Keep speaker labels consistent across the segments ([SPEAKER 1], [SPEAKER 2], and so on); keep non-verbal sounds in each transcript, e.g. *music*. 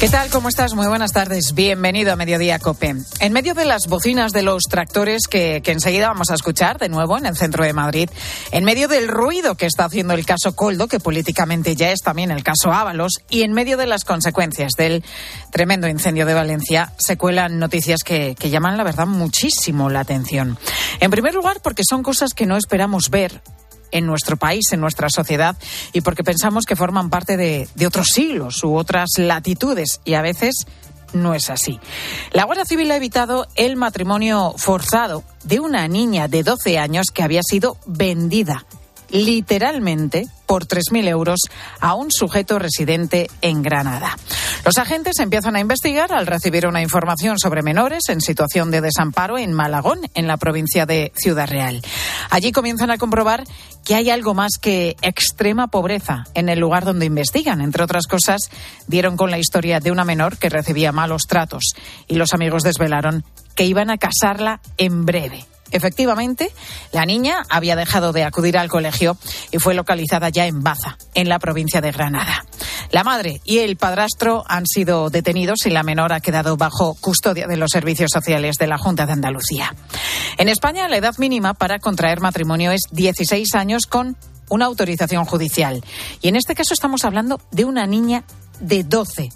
[SPEAKER 1] ¿Qué tal? ¿Cómo estás? Muy buenas tardes. Bienvenido a Mediodía Cope. En medio de las bocinas de los tractores que, que, enseguida vamos a escuchar de nuevo en el centro de Madrid, en medio del ruido que está haciendo el caso Coldo, que políticamente ya es también el caso Ábalos, y en medio de las consecuencias del tremendo incendio de Valencia, se cuelan noticias que, que llaman, la verdad, muchísimo la atención. En primer lugar, porque son cosas que no esperamos ver en nuestro país, en nuestra sociedad, y porque pensamos que forman parte de, otros siglos u otras latitudes, y a veces no es así. La Guardia Civil ha evitado el matrimonio forzado de una niña de 12 años que había sido vendida literalmente por 3.000 euros a un sujeto residente en Granada. Los agentes empiezan a investigar al recibir una información sobre menores en situación de desamparo en Malagón, en la provincia de Ciudad Real. Allí comienzan a comprobar que hay algo más que extrema pobreza en el lugar donde investigan. Entre otras cosas, dieron con la historia de una menor que recibía malos tratos y los amigos desvelaron que iban a casarla en breve. Efectivamente, la niña había dejado de acudir al colegio y fue localizada ya en Baza, en la provincia de Granada. La madre y el padrastro han sido detenidos y la menor ha quedado bajo custodia de los servicios sociales de la Junta de Andalucía. En España, la edad mínima para contraer matrimonio es 16 años con una autorización judicial. Y en este caso estamos hablando de una niña de 12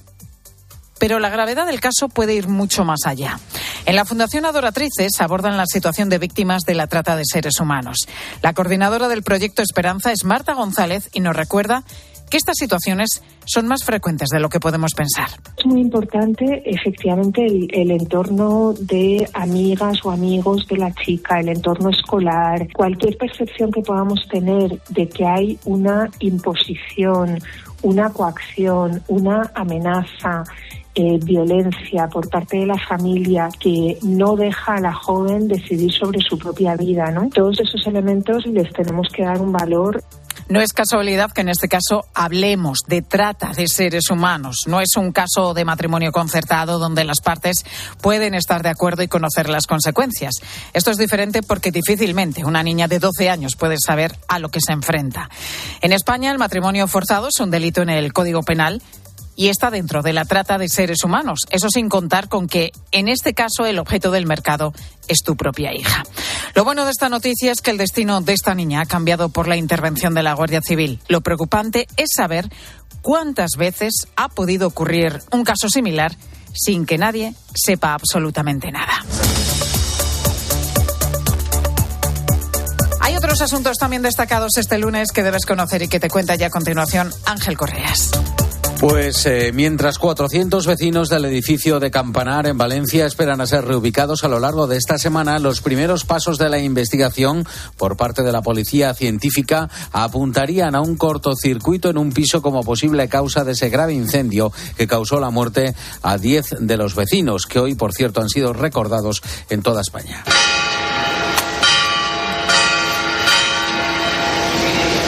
[SPEAKER 1] pero la gravedad del caso puede ir mucho más allá. En la Fundación Adoratrices abordan la situación de víctimas de la trata de seres humanos. La coordinadora del proyecto Esperanza es Marta González y nos recuerda que estas situaciones son más frecuentes de lo que podemos pensar.
[SPEAKER 2] Es muy importante, efectivamente, el, el, entorno de amigas o amigos de la chica, el entorno escolar, cualquier percepción que podamos tener de que hay una imposición, una coacción, una amenaza, eh, violencia por parte de la familia que no deja a la joven decidir sobre su propia vida, ¿no? Todos esos elementos les tenemos que dar un valor.
[SPEAKER 1] No es casualidad que en este caso hablemos de trata de seres humanos. No es un caso de matrimonio concertado donde las partes pueden estar de acuerdo y conocer las consecuencias. Esto es diferente porque difícilmente una niña de 12 años puede saber a lo que se enfrenta. En España el matrimonio forzado es un delito en el Código Penal y está dentro de la trata de seres humanos. Eso sin contar con que, en este caso, el objeto del mercado es tu propia hija. Lo bueno de esta noticia es que el destino de esta niña ha cambiado por la intervención de la Guardia Civil. Lo preocupante es saber cuántas veces ha podido ocurrir un caso similar sin que nadie sepa absolutamente nada. Hay otros asuntos también destacados este lunes que debes conocer y que te cuenta ya a continuación Ángel Correas.
[SPEAKER 3] Pues eh, mientras 400 vecinos del edificio de Campanar en Valencia esperan a ser reubicados a lo largo de esta semana, los primeros pasos de la investigación por parte de la policía científica apuntarían a un cortocircuito en un piso como posible causa de ese grave incendio que causó la muerte a 10 de los vecinos, que hoy, por cierto, han sido recordados en toda España.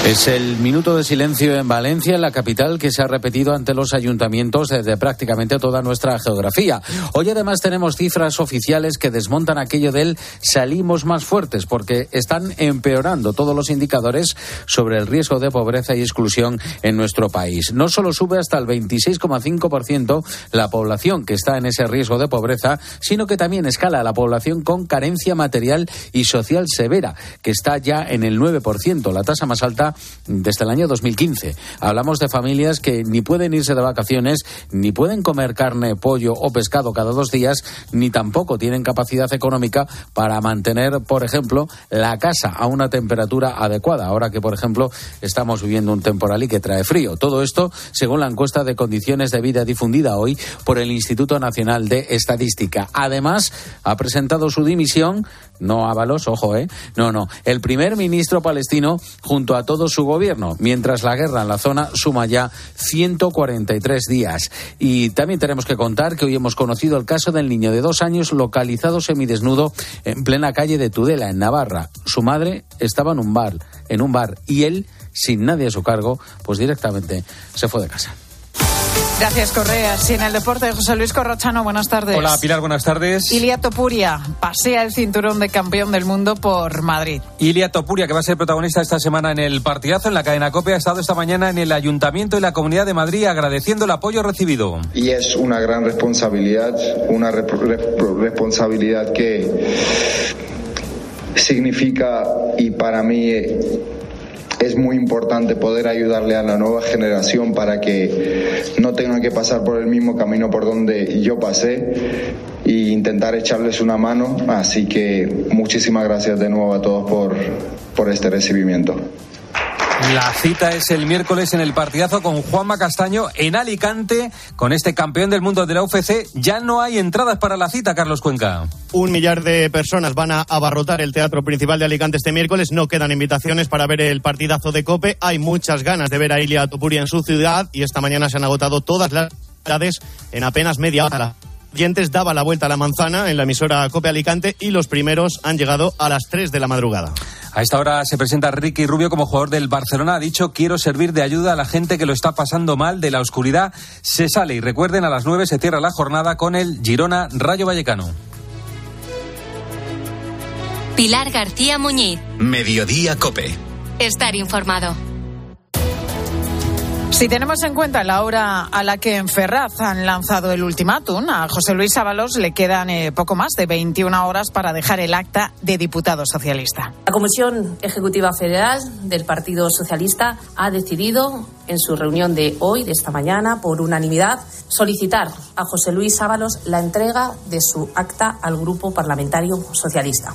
[SPEAKER 3] Es el minuto de silencio en Valencia, en la capital, que se ha repetido ante los ayuntamientos desde prácticamente toda nuestra geografía. Hoy además tenemos cifras oficiales que desmontan aquello del salimos más fuertes, porque están empeorando todos los indicadores sobre el riesgo de pobreza y exclusión en nuestro país. No solo sube hasta el 26,5% la población que está en ese riesgo de pobreza, sino que también escala la población con carencia material y social severa, que está ya en el 9%, la tasa más alta desde el año 2015. Hablamos de familias que ni pueden irse de vacaciones, ni pueden comer carne, pollo o pescado cada dos días, ni tampoco tienen capacidad económica para mantener, por ejemplo, la casa a una temperatura adecuada. Ahora que, por ejemplo, estamos viviendo un temporal y que trae frío. Todo esto según la encuesta de condiciones de vida difundida hoy por el Instituto Nacional de Estadística. Además, ha presentado su dimisión, no Ábalos, ojo, ¿eh? No, no. El primer ministro palestino junto a todos su gobierno, mientras la guerra en la zona suma ya 143 días. Y también tenemos que contar que hoy hemos conocido el caso del niño de dos años localizado semidesnudo en plena calle de Tudela, en Navarra. Su madre estaba en un bar, en un bar, y él, sin nadie a su cargo, pues directamente se fue de casa.
[SPEAKER 1] Gracias, Correas. Y en el deporte, José Luis Corrochano, buenas tardes.
[SPEAKER 4] Hola, Pilar, buenas tardes.
[SPEAKER 1] Ilia Topuria pasea el cinturón de campeón del mundo por Madrid.
[SPEAKER 4] Ilia Topuria, que va a ser protagonista esta semana en el partidazo en la cadena COPE, ha estado esta mañana en el Ayuntamiento y la Comunidad de Madrid agradeciendo el apoyo recibido.
[SPEAKER 5] Y es una gran responsabilidad, una responsabilidad que significa y para mí es muy importante poder ayudarle a la nueva generación para que no tengan que pasar por el mismo camino por donde yo pasé e intentar echarles una mano. Así que muchísimas gracias de nuevo a todos por, por este recibimiento.
[SPEAKER 4] La cita es el miércoles en el partidazo con Juanma Castaño en Alicante. Con este campeón del mundo de la UFC ya no hay entradas para la cita, Carlos Cuenca.
[SPEAKER 6] Un millar de personas van a abarrotar el teatro principal de Alicante este miércoles. No quedan invitaciones para ver el partidazo de Cope. Hay muchas ganas de ver a Ilia Topuria en su ciudad y esta mañana se han agotado todas las ciudades en apenas media hora oyentes daba la vuelta a la manzana en la emisora Cope Alicante y los primeros han llegado a las 3 de la madrugada.
[SPEAKER 4] A esta hora se presenta Ricky Rubio como jugador del Barcelona. Ha dicho, quiero servir de ayuda a la gente que lo está pasando mal, de la oscuridad se sale. Y recuerden, a las 9 se cierra la jornada con el Girona Rayo Vallecano.
[SPEAKER 7] Pilar García Muñiz.
[SPEAKER 8] Mediodía Cope.
[SPEAKER 7] Estar informado.
[SPEAKER 1] Si tenemos en cuenta la hora a la que en Ferraz han lanzado el ultimátum, a José Luis Ábalos le quedan eh, poco más de 21 horas para dejar el acta de diputado socialista.
[SPEAKER 9] La Comisión Ejecutiva Federal del Partido Socialista ha decidido en su reunión de hoy, de esta mañana, por unanimidad, solicitar a José Luis Ábalos la entrega de su acta al Grupo Parlamentario Socialista.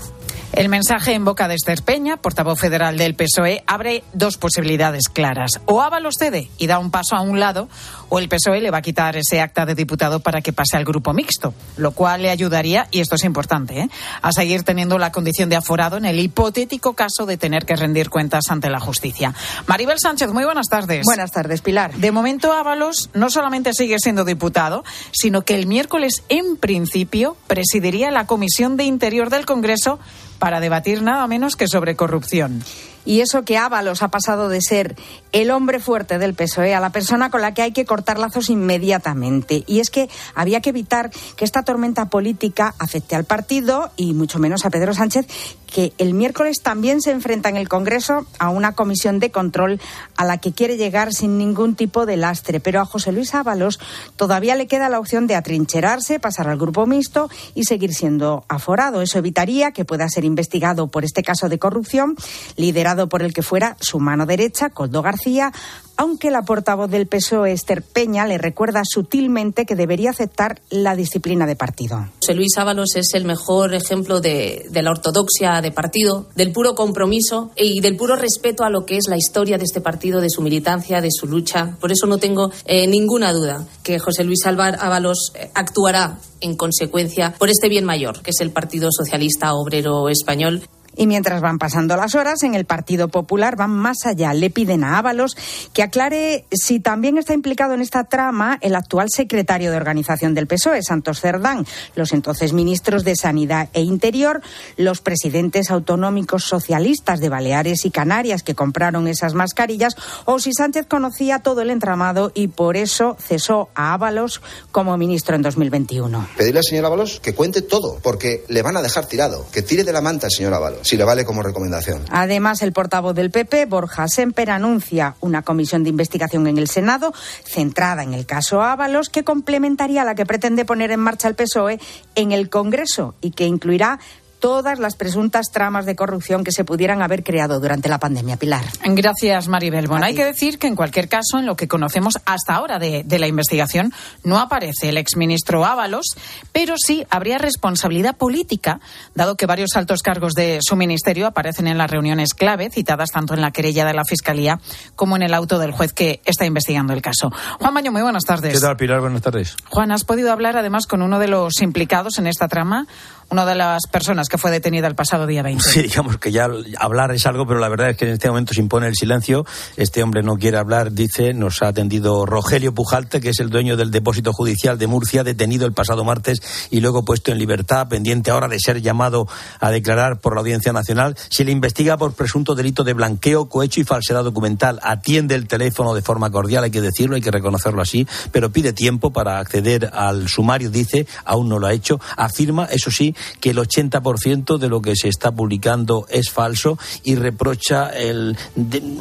[SPEAKER 1] El mensaje en boca de Esther Peña, portavoz federal del PSOE, abre dos posibilidades claras. O Ábalos cede y da un paso a un lado, o el PSOE le va a quitar ese acta de diputado para que pase al grupo mixto, lo cual le ayudaría, y esto es importante, ¿eh? a seguir teniendo la condición de aforado en el hipotético caso de tener que rendir cuentas ante la justicia. Maribel Sánchez, muy buenas tardes.
[SPEAKER 10] Buenas tardes, Pilar.
[SPEAKER 1] De momento, Ábalos no solamente sigue siendo diputado, sino que el miércoles, en principio, presidiría la Comisión de Interior del Congreso para debatir nada menos que sobre corrupción.
[SPEAKER 10] Y eso que Ábalos ha pasado de ser el hombre fuerte del PSOE a la persona con la que hay que cortar lazos inmediatamente. Y es que había que evitar que esta tormenta política afecte al partido y mucho menos a Pedro Sánchez, que el miércoles también se enfrenta en el Congreso a una comisión de control a la que quiere llegar sin ningún tipo de lastre. Pero a José Luis Ábalos todavía le queda la opción de atrincherarse, pasar al grupo mixto y seguir siendo aforado. Eso evitaría que pueda ser investigado por este caso de corrupción, liderado por el que fuera su mano derecha, Coldo García, aunque la portavoz del PSOE, Esther Peña, le recuerda sutilmente que debería aceptar la disciplina de partido.
[SPEAKER 9] José Luis Ábalos es el mejor ejemplo de, de, la ortodoxia de partido, del puro compromiso y del puro respeto a lo que es la historia de este partido, de su militancia, de su lucha. Por eso no tengo eh, ninguna duda que José Luis Ábalos eh, actuará en consecuencia por este bien mayor, que es el Partido Socialista Obrero Español.
[SPEAKER 10] Y mientras van pasando las horas, en el Partido Popular van más allá. Le piden a Ábalos que aclare si también está implicado en esta trama el actual secretario de organización del PSOE, Santos Cerdán, los entonces ministros de Sanidad e Interior, los presidentes autonómicos socialistas de Baleares y Canarias que compraron esas mascarillas, o si Sánchez conocía todo el entramado y por eso cesó a Ábalos como ministro en 2021.
[SPEAKER 11] Pedirle al señor Ábalos que cuente todo, porque le van a dejar tirado, que tire de la manta al señor Ábalos si le vale como recomendación.
[SPEAKER 10] Además, el portavoz del PP, Borja Semper, anuncia una comisión de investigación en el Senado centrada en el caso Ábalos que complementaría la que pretende poner en marcha el PSOE en el Congreso y que incluirá todas las presuntas tramas de corrupción que se pudieran haber creado durante la pandemia, Pilar.
[SPEAKER 1] Gracias, Maribel. Bueno, hay que decir que en cualquier caso, en lo que conocemos hasta ahora de, de la investigación, no aparece el exministro Ábalos, pero sí habría responsabilidad política, dado que varios altos cargos de su ministerio aparecen en las reuniones clave, citadas tanto en la querella de la Fiscalía como en el auto del juez que está investigando el caso. Juan Baño, muy buenas tardes.
[SPEAKER 4] ¿Qué tal, Pilar? Buenas tardes.
[SPEAKER 1] Juan, has podido hablar además con uno de los implicados en esta trama una de las personas que fue detenida el pasado día 20.
[SPEAKER 12] Sí, digamos que ya hablar es algo, pero la verdad es que en este momento se impone el silencio. Este hombre no quiere hablar, dice, nos ha atendido Rogelio Pujalte, que es el dueño del depósito judicial de Murcia, detenido el pasado martes y luego puesto en libertad, pendiente ahora de ser llamado a declarar por la Audiencia Nacional. Se le investiga por presunto delito de blanqueo, cohecho y falsedad documental. Atiende el teléfono de forma cordial, hay que decirlo, hay que reconocerlo así, pero pide tiempo para acceder al sumario, dice, aún no lo ha hecho. Afirma, eso sí, que el 80% de lo que se está publicando es falso y reprocha el,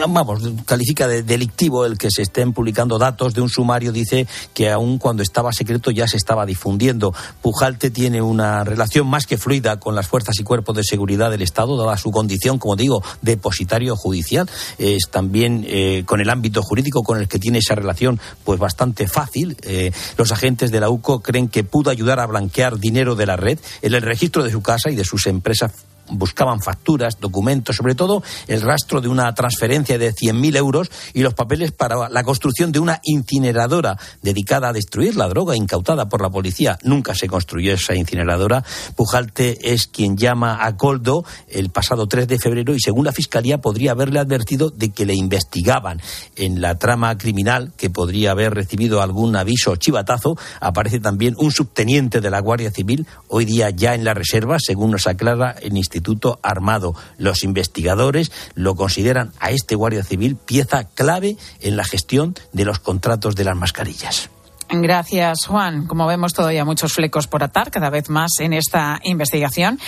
[SPEAKER 12] vamos, califica de delictivo el que se estén publicando datos de un sumario, dice que aún cuando estaba secreto ya se estaba difundiendo. Pujalte tiene una relación más que fluida con las fuerzas y cuerpos de seguridad del Estado, dada su condición, como digo, depositario judicial. Es también eh, con el ámbito jurídico con el que tiene esa relación, pues bastante fácil. Eh, los agentes de la UCO creen que pudo ayudar a blanquear dinero de la red el registro de su casa y de sus empresas buscaban facturas, documentos, sobre todo el rastro de una transferencia de 100.000 euros y los papeles para la construcción de una incineradora dedicada a destruir la droga incautada por la policía. Nunca se construyó esa incineradora. Pujalte es quien llama a Coldo el pasado 3 de febrero y según la Fiscalía podría haberle advertido de que le investigaban. En la trama criminal, que podría haber recibido algún aviso chivatazo, aparece también un subteniente de la Guardia Civil, hoy día ya en la reserva, según nos aclara el Instituto Instituto Armado. Los investigadores lo consideran a este Guardia Civil pieza clave en la gestión de los contratos de las mascarillas.
[SPEAKER 1] Gracias, Juan. Como vemos, todavía muchos flecos por atar, cada vez más en esta investigación.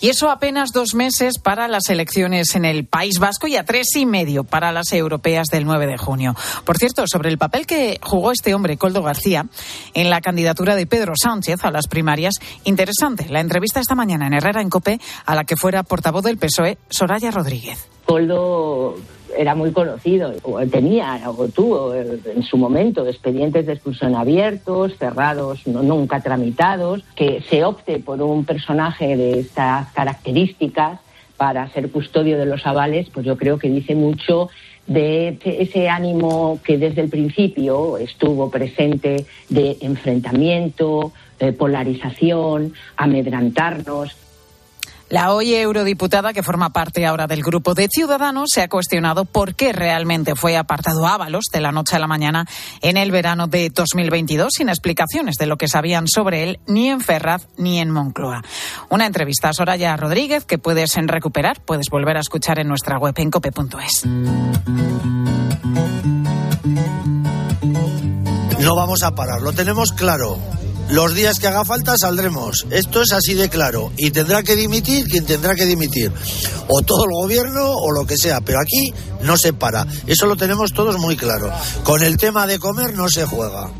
[SPEAKER 1] Y eso apenas dos meses para las elecciones en el País Vasco y a tres y medio para las europeas del 9 de junio. Por cierto, sobre el papel que jugó este hombre, Coldo García, en la candidatura de Pedro Sánchez a las primarias, interesante la entrevista esta mañana en Herrera en Cope a la que fuera portavoz del PSOE, Soraya Rodríguez.
[SPEAKER 13] Coldo era muy conocido, o tenía o tuvo en su momento expedientes de expulsión abiertos, cerrados, nunca tramitados, que se opte por un personaje de estas características para ser custodio de los avales, pues yo creo que dice mucho de ese ánimo que desde el principio estuvo presente de enfrentamiento, polarización, amedrantarnos.
[SPEAKER 1] La hoy eurodiputada, que forma parte ahora del grupo de Ciudadanos, se ha cuestionado por qué realmente fue apartado Ábalos de la noche a la mañana en el verano de 2022, sin explicaciones de lo que sabían sobre él ni en Ferraz ni en Moncloa. Una entrevista a Soraya Rodríguez que puedes recuperar, puedes volver a escuchar en nuestra web en cope.es.
[SPEAKER 14] No vamos a parar, lo tenemos claro. Los días que haga falta saldremos. Esto es así de claro. Y tendrá que dimitir quien tendrá que dimitir. O todo el gobierno o lo que sea. Pero aquí no se para. Eso lo tenemos todos muy claro. Con el tema de comer no se juega.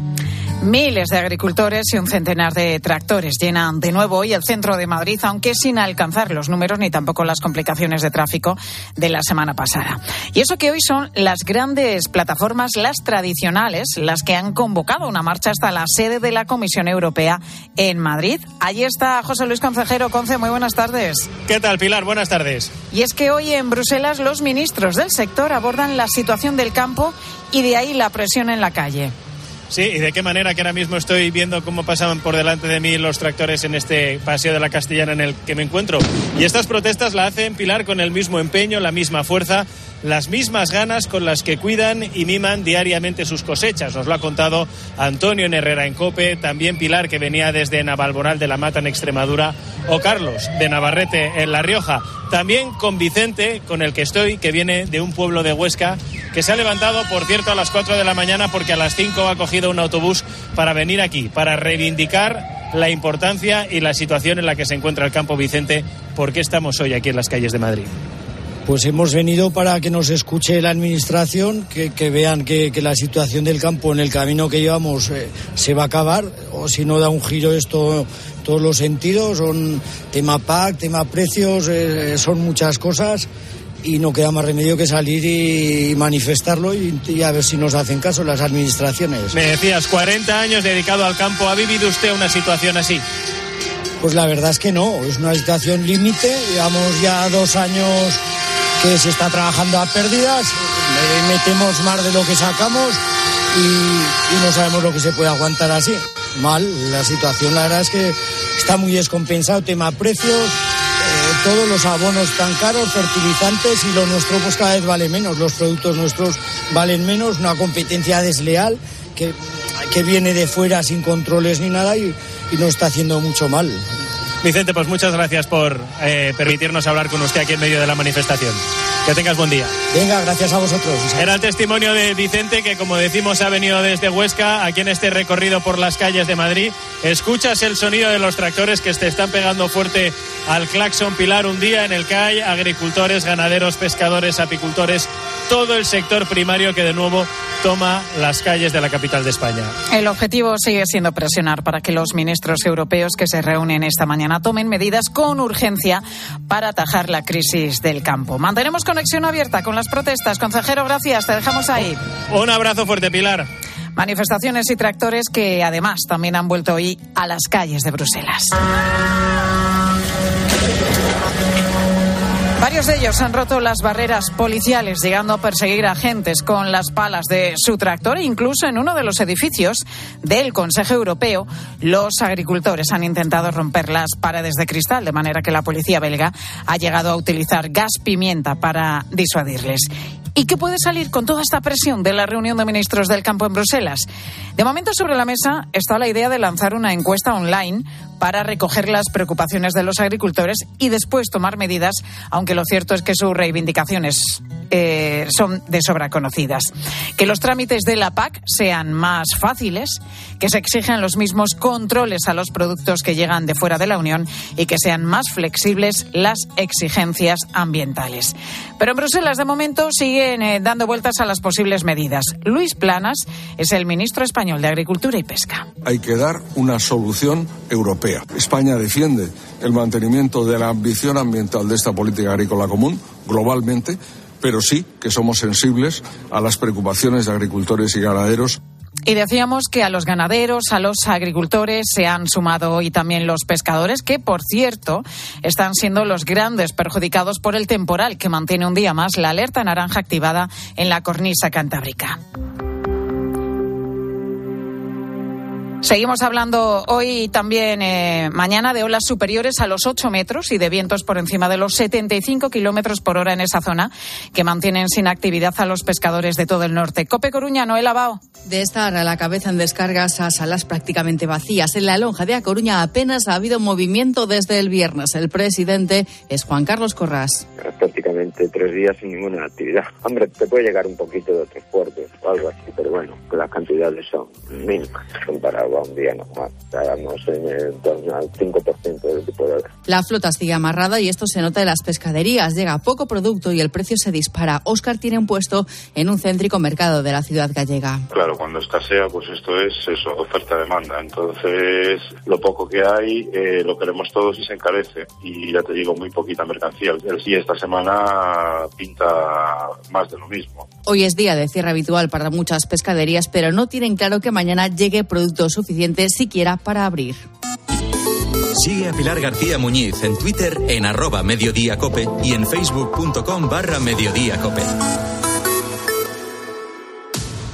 [SPEAKER 1] Miles de agricultores y un centenar de tractores llenan de nuevo hoy el centro de Madrid, aunque sin alcanzar los números ni tampoco las complicaciones de tráfico de la semana pasada. Y eso que hoy son las grandes plataformas, las tradicionales, las que han convocado una marcha hasta la sede de la Comisión Europea en Madrid. Allí está José Luis Concejero. Conce, muy buenas tardes.
[SPEAKER 15] ¿Qué tal, Pilar? Buenas tardes.
[SPEAKER 1] Y es que hoy en Bruselas los ministros del sector abordan la situación del campo y de ahí la presión en la calle.
[SPEAKER 15] Sí, y de qué manera que ahora mismo estoy viendo cómo pasaban por delante de mí los tractores en este paseo de la Castellana en el que me encuentro. Y estas protestas la hacen Pilar con el mismo empeño, la misma fuerza, las mismas ganas con las que cuidan y miman diariamente sus cosechas. Nos lo ha contado Antonio en Herrera en Cope, también Pilar que venía desde Navalmoral de la Mata en Extremadura o Carlos de Navarrete en La Rioja. También con Vicente, con el que estoy, que viene de un pueblo de Huesca, que se ha levantado, por cierto, a las 4 de la mañana porque a las 5 ha cogido un autobús para venir aquí, para reivindicar la importancia y la situación en la que se encuentra el campo Vicente. ¿Por qué estamos hoy aquí en las calles de Madrid?
[SPEAKER 16] Pues hemos venido para que nos escuche la administración, que, vean que, la situación del campo en el camino que llevamos eh, se va a acabar, o si no da un giro esto todos los sentidos, son tema PAC, tema precios, eh, son muchas cosas y no queda más remedio que salir y manifestarlo y, y, a ver si nos hacen caso las administraciones.
[SPEAKER 15] Me decías, 40 años dedicado al campo, ¿ha vivido usted una situación así?
[SPEAKER 16] Pues la verdad es que no, es una situación límite, llevamos ya dos años que se está trabajando a pérdidas, metemos más de lo que sacamos y, no sabemos lo que se puede aguantar así. Mal, la situación la verdad es que está muy descompensado, tema precios, eh, todos los abonos tan caros, fertilizantes y lo nuestro pues cada vez vale menos, los productos nuestros valen menos, una competencia desleal que, que viene de fuera sin controles ni nada y, y nos está haciendo mucho mal.
[SPEAKER 15] Vicente, pues muchas gracias por eh, permitirnos hablar con usted aquí en medio de la manifestación. Que tengas buen día.
[SPEAKER 16] Venga, gracias a vosotros.
[SPEAKER 15] Era el testimonio de Vicente que, como decimos, ha venido desde Huesca, aquí en este recorrido por las calles de Madrid. Escuchas el sonido de los tractores que te están pegando fuerte al claxon Pilar un día en el que hay agricultores, ganaderos, pescadores, apicultores, todo el sector primario que de nuevo toma las calles de la capital de España.
[SPEAKER 1] El objetivo sigue siendo presionar para que los ministros europeos que se reúnen esta mañana tomen medidas con urgencia para atajar la crisis del campo. Mantenemos conexión abierta con las protestas. Consejero, gracias. Te dejamos ahí.
[SPEAKER 15] Un abrazo fuerte, Pilar.
[SPEAKER 1] Manifestaciones y tractores que además también han vuelto hoy a las calles de Bruselas. Varios de ellos han roto las barreras policiales, llegando a perseguir agentes con las palas de su tractor. Incluso en uno de los edificios del Consejo Europeo, los agricultores han intentado romper las paredes de cristal, de manera que la policía belga ha llegado a utilizar gas pimienta para disuadirles. ¿Y qué puede salir con toda esta presión de la reunión de ministros del campo en Bruselas? De momento sobre la mesa está la idea de lanzar una encuesta online para recoger las preocupaciones de los agricultores y después tomar medidas, aunque lo cierto es que sus reivindicaciones eh, son de sobra conocidas. Que los trámites de la PAC sean más fáciles, que se exijan los mismos controles a los productos que llegan de fuera de la Unión y que sean más flexibles las exigencias ambientales. Pero en Bruselas, de momento, siguen eh, dando vueltas a las posibles medidas. Luis Planas es el ministro español de Agricultura y Pesca.
[SPEAKER 17] Hay que dar una solución europea. España defiende el mantenimiento de la ambición ambiental de esta política agrícola común globalmente, pero sí que somos sensibles a las preocupaciones de agricultores y ganaderos.
[SPEAKER 1] Y decíamos que a los ganaderos, a los agricultores se han sumado hoy también los pescadores, que por cierto están siendo los grandes perjudicados por el temporal que mantiene un día más la alerta naranja activada en la cornisa cantábrica. Seguimos hablando hoy también eh, mañana de olas superiores a los 8 metros y de vientos por encima de los 75 kilómetros por hora en esa zona que mantienen sin actividad a los pescadores de todo el norte. Cope Coruña, Noel Abao.
[SPEAKER 18] De estar a la cabeza en descargas a salas prácticamente vacías. En la lonja de A Coruña apenas ha habido movimiento desde el viernes. El presidente es Juan Carlos Corrás.
[SPEAKER 19] Prácticamente tres días sin ninguna actividad. *laughs* Hombre, te puede llegar un poquito de transporte o algo así, pero bueno, las cantidades son mínimas comparado un día normal. Estábamos en el torno al 5% del tipo de hora.
[SPEAKER 18] La flota sigue amarrada y esto se nota en las pescaderías. Llega poco producto y el precio se dispara. Oscar tiene un puesto en un céntrico mercado de la ciudad gallega.
[SPEAKER 20] Claro, cuando escasea, pues esto es eso, oferta-demanda. Entonces, lo poco que hay, eh, lo queremos todos y se encarece. Y ya te digo, muy poquita mercancía. El sí esta semana pinta más de lo mismo.
[SPEAKER 18] Hoy es día de cierre habitual para muchas pescaderías, pero no tienen claro que mañana llegue producto suficiente siquiera para abrir.
[SPEAKER 8] Sigue a Pilar García Muñiz en Twitter en arroba mediodíacope y en facebook.com barra mediodíacope.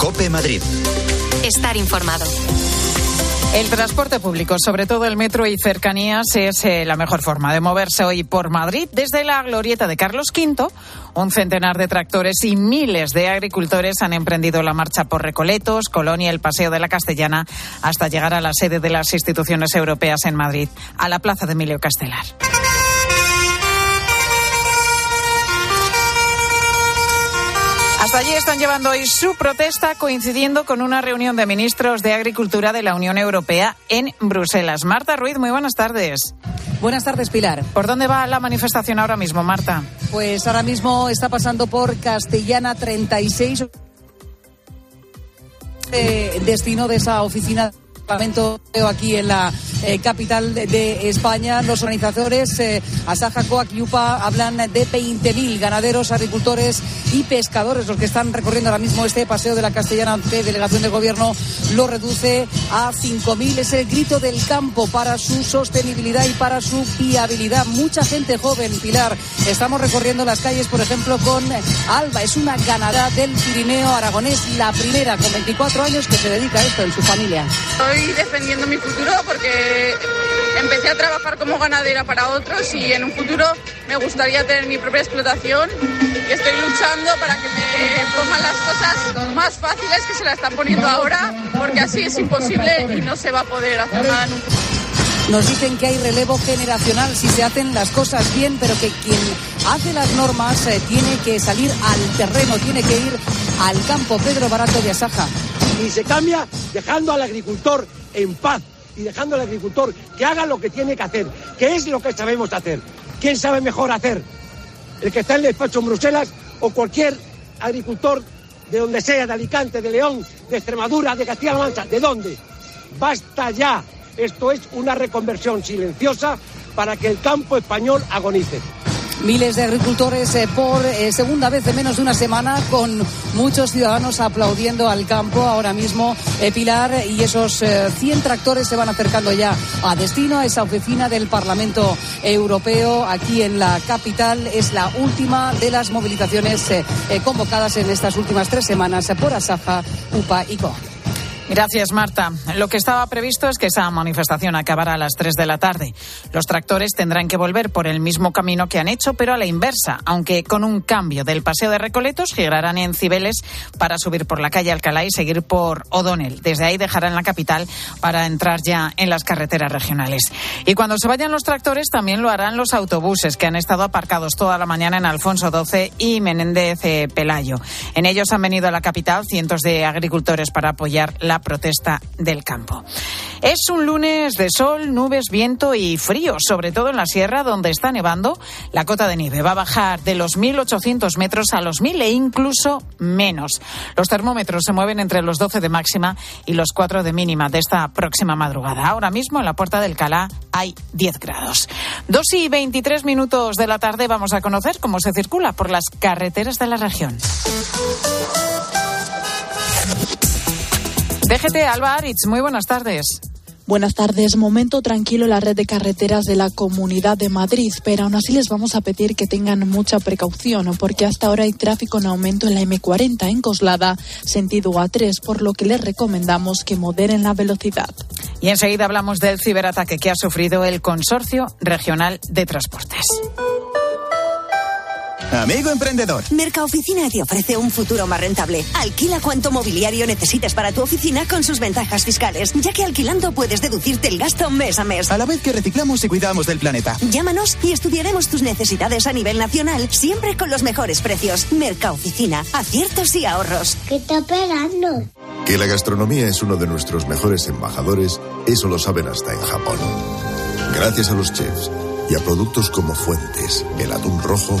[SPEAKER 21] Cope Madrid.
[SPEAKER 22] Estar informado.
[SPEAKER 1] El transporte público, sobre todo el metro y cercanías, es eh, la mejor forma de moverse hoy por Madrid. Desde la glorieta de Carlos V, un centenar de tractores y miles de agricultores han emprendido la marcha por Recoletos, Colonia, el Paseo de la Castellana, hasta llegar a la sede de las instituciones europeas en Madrid, a la plaza de Emilio Castelar. Hasta allí están llevando hoy su protesta coincidiendo con una reunión de ministros de Agricultura de la Unión Europea en Bruselas. Marta Ruiz, muy buenas tardes.
[SPEAKER 23] Buenas tardes, Pilar.
[SPEAKER 1] ¿Por dónde va la manifestación ahora mismo, Marta?
[SPEAKER 23] Pues ahora mismo está pasando por Castellana 36, eh, destino de esa oficina Aquí en la eh, capital de, España. Los organizadores, eh, Asaja, Coac y hablan de 20.000 ganaderos, agricultores y pescadores los que están recorriendo ahora mismo este paseo de la Castellana que delegación de gobierno lo reduce a 5.000. Es el grito del campo para su sostenibilidad y para su viabilidad. Mucha gente joven, Pilar. Estamos recorriendo las calles, por ejemplo, con Alba. Es una ganadera del Pirineo aragonés, la primera con 24 años que se dedica a esto en su familia.
[SPEAKER 24] Estoy defendiendo mi futuro porque empecé a trabajar como ganadera para otros y en un futuro me gustaría tener mi propia explotación y estoy luchando para que me pongan las cosas más fáciles que se la están poniendo ahora porque así es imposible y no se va a poder hacer nada.
[SPEAKER 23] Nos dicen que hay relevo generacional si se hacen las cosas bien, pero que quien hace las normas eh, tiene que salir al terreno, tiene que ir al campo. Pedro Barato de Asaja.
[SPEAKER 25] Y se cambia dejando al agricultor en paz y dejando al agricultor que haga lo que tiene que hacer, que es lo que sabemos hacer. ¿Quién sabe mejor hacer? ¿El que está en el despacho en Bruselas o cualquier agricultor de donde sea, de Alicante, de León, de Extremadura, de Castilla-La Mancha? ¿De dónde? Basta ya. Esto es una reconversión silenciosa para que el campo español agonice.
[SPEAKER 23] Miles de agricultores eh, por eh, segunda vez en menos de una semana, con muchos ciudadanos aplaudiendo al campo ahora mismo. eh, Pilar y esos eh, 100 tractores se van acercando ya a destino, a esa oficina del Parlamento Europeo aquí en la capital. Es la última de las movilizaciones eh, eh, convocadas en estas últimas tres semanas eh, por Asaja, UPA y COA.
[SPEAKER 1] Gracias, Marta. Lo que estaba previsto es que esa manifestación acabará a las 3 de la tarde. Los tractores tendrán que volver por el mismo camino que han hecho, pero a la inversa, aunque con un cambio del paseo de Recoletos, girarán en Cibeles para subir por la calle Alcalá y seguir por O'Donnell. Desde ahí dejarán la capital para entrar ya en las carreteras regionales. Y cuando se vayan los tractores, también lo harán los autobuses que han estado aparcados toda la mañana en Alfonso XII y Menéndez eh, Pelayo. En ellos han venido a la capital cientos de agricultores para apoyar la protesta del campo. Es un lunes de sol, nubes, viento y frío, sobre todo en la sierra donde está nevando. La cota de nieve va a bajar de los 1.800 metros a los 1.000 e incluso menos. Los termómetros se mueven entre los 12 de máxima y los 4 de mínima de esta próxima madrugada. Ahora mismo en la puerta del Calá hay 10 grados. 2 y 23 minutos de la tarde vamos a conocer cómo se circula por las carreteras de la región. DGT Alba Aritz, muy buenas tardes.
[SPEAKER 26] Buenas tardes. Momento tranquilo en la red de carreteras de la Comunidad de Madrid, pero aún así les vamos a pedir que tengan mucha precaución porque hasta ahora hay tráfico en aumento en la M40 en Coslada, sentido A3, por lo que les recomendamos que moderen la velocidad.
[SPEAKER 1] Y enseguida hablamos del ciberataque que ha sufrido el Consorcio Regional de Transportes.
[SPEAKER 27] Amigo emprendedor.
[SPEAKER 28] Mercaoficina te ofrece un futuro más rentable. Alquila cuanto mobiliario necesites para tu oficina con sus ventajas fiscales, ya que alquilando puedes deducirte el gasto mes a mes.
[SPEAKER 27] A la vez que reciclamos y cuidamos del planeta.
[SPEAKER 28] Llámanos y estudiaremos tus necesidades a nivel nacional, siempre con los mejores precios. Mercaoficina, aciertos y ahorros.
[SPEAKER 29] ¿Qué está esperando?
[SPEAKER 30] Que la gastronomía es uno de nuestros mejores embajadores, eso lo saben hasta en Japón. Gracias a los chefs y a productos como Fuentes, el atún rojo,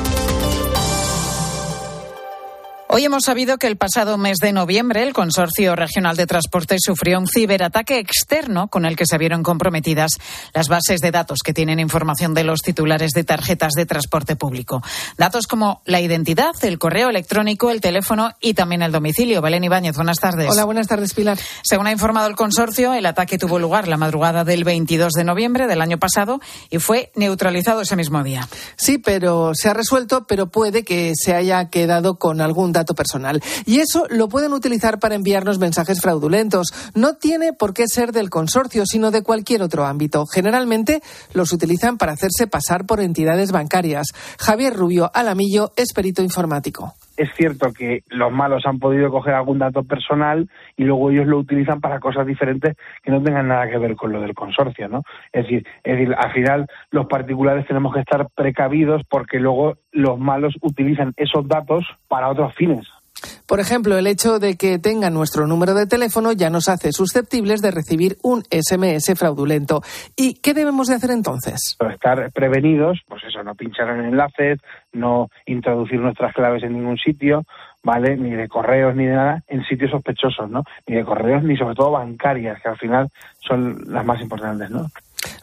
[SPEAKER 1] Hoy hemos sabido que el pasado mes de noviembre el Consorcio Regional de Transporte sufrió un ciberataque externo con el que se vieron comprometidas las bases de datos que tienen información de los titulares de tarjetas de transporte público. Datos como la identidad, el correo electrónico, el teléfono y también el domicilio. Belén Ibáñez, buenas tardes.
[SPEAKER 31] Hola, buenas tardes, Pilar.
[SPEAKER 1] Según ha informado el consorcio, el ataque tuvo lugar la madrugada del 22 de noviembre del año pasado y fue neutralizado ese mismo día.
[SPEAKER 31] Sí, pero se ha resuelto, pero puede que se haya quedado con algún dato personal. Y eso lo pueden utilizar para enviarnos mensajes fraudulentos. No tiene por qué ser del consorcio, sino de cualquier otro ámbito. Generalmente los utilizan para hacerse pasar por entidades bancarias. Javier Rubio Alamillo es informático.
[SPEAKER 32] Es cierto que los malos han podido coger algún dato personal y luego ellos lo utilizan para cosas diferentes que no tengan nada que ver con lo del consorcio, ¿no? Es decir, es decir, al final los particulares tenemos que estar precavidos porque luego los malos utilizan esos datos para otros fines.
[SPEAKER 31] Por ejemplo, el hecho de que tengan nuestro número de teléfono ya nos hace susceptibles de recibir un SMS fraudulento. ¿Y qué debemos de hacer entonces?
[SPEAKER 32] Estar prevenidos, pues eso, no pinchar en enlaces, no introducir nuestras claves en ningún sitio, ¿vale? Ni de correos ni de nada en sitios sospechosos, ¿no? Ni de correos ni sobre todo bancarias, que al final son las más importantes, ¿no?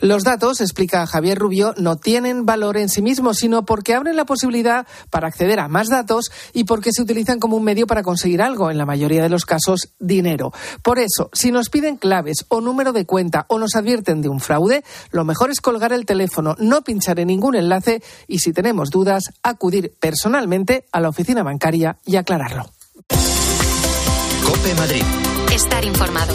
[SPEAKER 31] Los datos, explica Javier Rubio, no tienen valor en sí mismos, sino porque abren la posibilidad para acceder a más datos y porque se utilizan como un medio para conseguir algo, en la mayoría de los casos, dinero. Por eso, si nos piden claves o número de cuenta o nos advierten de un fraude, lo mejor es colgar el teléfono, no pinchar en ningún enlace y, si tenemos dudas, acudir personalmente a la oficina bancaria y aclararlo.
[SPEAKER 8] Cope Madrid.
[SPEAKER 22] Estar informado.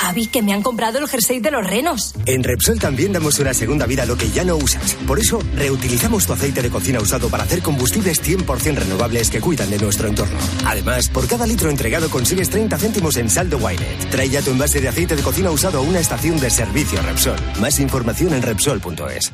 [SPEAKER 22] Javi, que me han comprado el jersey de los renos.
[SPEAKER 33] En Repsol también damos una segunda vida a lo que ya no usas. Por eso, reutilizamos tu aceite de cocina usado para hacer combustibles 100% renovables que cuidan de nuestro entorno. Además, por cada litro entregado consigues 30 céntimos en saldo Wynet. Trae ya tu envase de aceite de cocina usado a una estación de servicio Repsol. Más información en Repsol.es.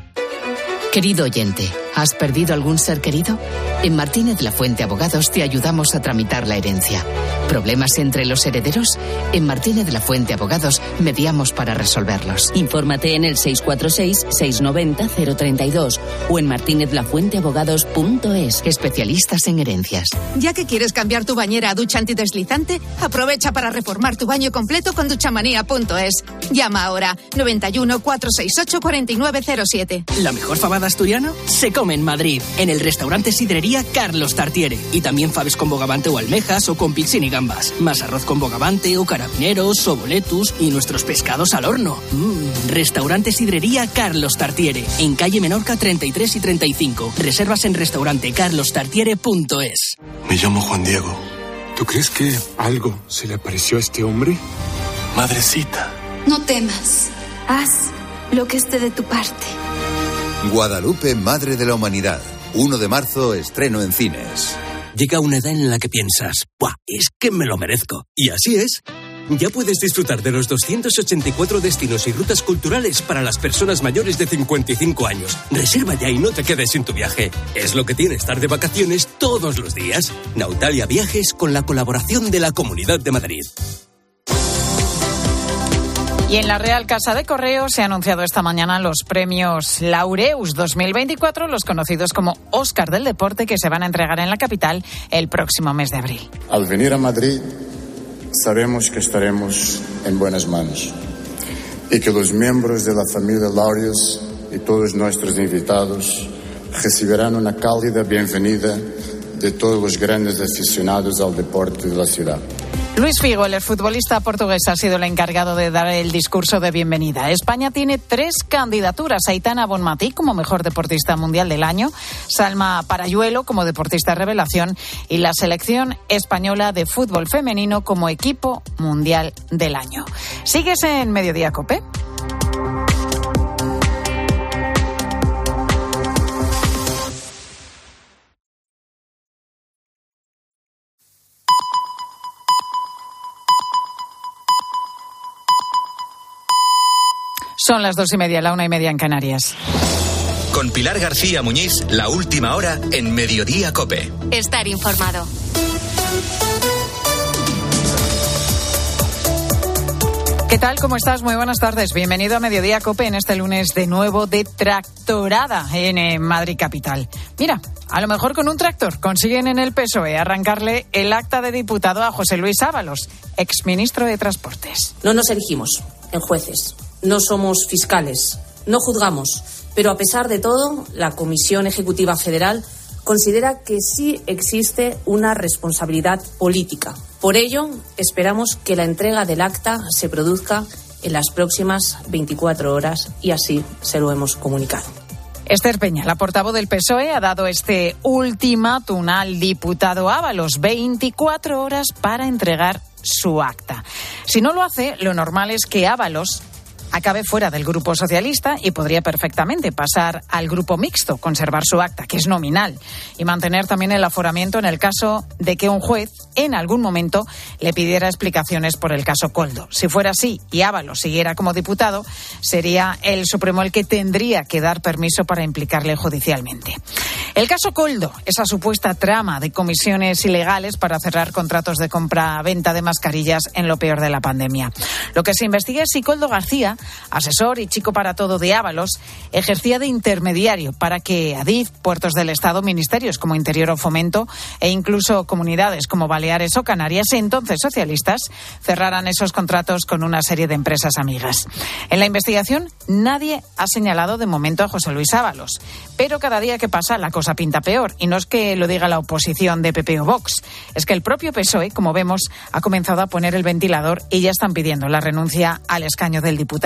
[SPEAKER 34] Querido oyente, ¿has perdido algún ser querido? En Martínez La Fuente Abogados te ayudamos a tramitar la herencia. ¿Problemas entre los herederos? En Martínez La Fuente Abogados mediamos para resolverlos.
[SPEAKER 35] Infórmate en el 646-690-032 o en martinezlafuenteabogados.es.
[SPEAKER 34] Especialistas en herencias.
[SPEAKER 36] Ya que quieres cambiar tu bañera a ducha antideslizante, aprovecha para reformar tu baño completo con duchamanía.es. Llama ahora 91 468 4907.
[SPEAKER 37] La mejor fabada asturiana se come en Madrid, en el restaurante Sidrería Carlos Tartiere. Y también faves con bogavante o almejas o con pilsin y gambas. Más arroz con bogavante o carabineros o boletus y nuestros pescados al horno. Mm, Restaurante Sidrería Carlos Tartiere, en calle Menorca 33 y 35. Reservas en restaurantecarlostartiere.es.
[SPEAKER 38] Me llamo Juan Diego. ¿Tú crees que algo se le apareció a este hombre? Madrecita.
[SPEAKER 39] No temas. Haz lo que esté de tu parte.
[SPEAKER 30] Guadalupe, Madre de la Humanidad. 1 de marzo, estreno en cines.
[SPEAKER 40] Llega una edad en la que piensas, ¡buah! Es que me lo merezco. Y así es. Ya puedes disfrutar de los 284 destinos y rutas culturales para las personas mayores de 55 años. Reserva ya y no te quedes sin tu viaje. Es lo que tiene estar de vacaciones todos los días. Nautalia Viajes con la colaboración de la Comunidad de Madrid.
[SPEAKER 1] Y en la Real Casa de Correos se ha anunciado esta mañana los premios Laureus 2024, los conocidos como Oscar del Deporte, que se van a entregar en la capital el próximo mes de abril.
[SPEAKER 41] Al venir a Madrid, sabemos que estaremos en buenas manos y que los miembros de la familia Laureus y todos nuestros invitados recibirán una cálida bienvenida de todos los grandes aficionados al deporte de la ciudad.
[SPEAKER 1] Luis Figo, el futbolista portugués, ha sido el encargado de dar el discurso de bienvenida. España tiene tres candidaturas. Aitana Bonmatí como mejor deportista mundial del año, Salma Parayuelo como deportista revelación y la selección española de fútbol femenino como equipo mundial del año. ¿Sigues en Mediodía Cope? Son las dos y media, la una y media en Canarias.
[SPEAKER 8] Con Pilar García Muñiz, la última hora en Mediodía Cope.
[SPEAKER 22] Estar informado.
[SPEAKER 1] ¿Qué tal? ¿Cómo estás? Muy buenas tardes. Bienvenido a Mediodía Cope en este lunes de nuevo de tractorada en eh, Madrid Capital. Mira, a lo mejor con un tractor consiguen en el PSOE arrancarle el acta de diputado a José Luis Ábalos, exministro de Transportes.
[SPEAKER 42] No nos elegimos en jueces no somos fiscales, no juzgamos, pero a pesar de todo, la Comisión Ejecutiva Federal considera que sí existe una responsabilidad política. Por ello, esperamos que la entrega del acta se produzca en las próximas 24 horas y así se lo hemos comunicado.
[SPEAKER 1] Esther Peña, la portavoz del PSOE, ha dado este ultimátum al diputado Ábalos, 24 horas para entregar su acta. Si no lo hace, lo normal es que Ábalos acabe fuera del Grupo Socialista y podría perfectamente pasar al Grupo Mixto, conservar su acta, que es nominal, y mantener también el aforamiento en el caso de que un juez en algún momento le pidiera explicaciones por el caso Coldo. Si fuera así y Ábalos siguiera como diputado, sería el Supremo el que tendría que dar permiso para implicarle judicialmente. El caso Coldo, esa supuesta trama de comisiones ilegales para cerrar contratos de compra-venta de mascarillas en lo peor de la pandemia. Lo que se investiga es si Coldo García asesor y chico para todo de Ábalos, ejercía de intermediario para que Adif, puertos del Estado, ministerios como Interior o Fomento e incluso comunidades como Baleares o Canarias, entonces socialistas, cerraran esos contratos con una serie de empresas amigas. En la investigación nadie ha señalado de momento a José Luis Ábalos, pero cada día que pasa la cosa pinta peor y no es que lo diga la oposición de PP o Vox, es que el propio PSOE, como vemos, ha comenzado a poner el ventilador y ya están pidiendo la renuncia al escaño del diputado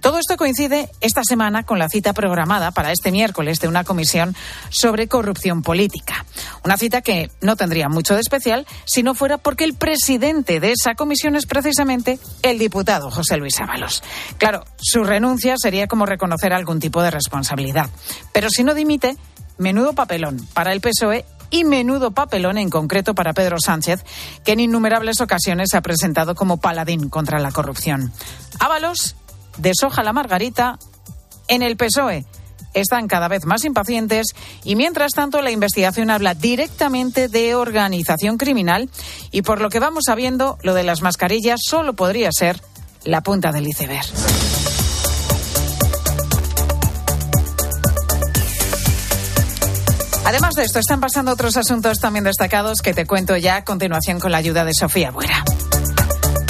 [SPEAKER 1] Todo esto coincide esta semana con la cita programada para este miércoles de una comisión sobre corrupción política. Una cita que no tendría mucho de especial si no fuera porque el presidente de esa comisión es precisamente el diputado José Luis Ábalos. Claro, su renuncia sería como reconocer algún tipo de responsabilidad. Pero si no dimite, menudo papelón para el PSOE y menudo papelón en concreto para Pedro Sánchez, que en innumerables ocasiones se ha presentado como paladín contra la corrupción. Ábalos deshoja la margarita en el PSOE. Están cada vez más impacientes y mientras tanto la investigación habla directamente de organización criminal y por lo que vamos sabiendo, lo de las mascarillas solo podría ser la punta del iceberg. Además de esto, están pasando otros asuntos también destacados que te cuento ya a continuación con la ayuda de Sofía Buera.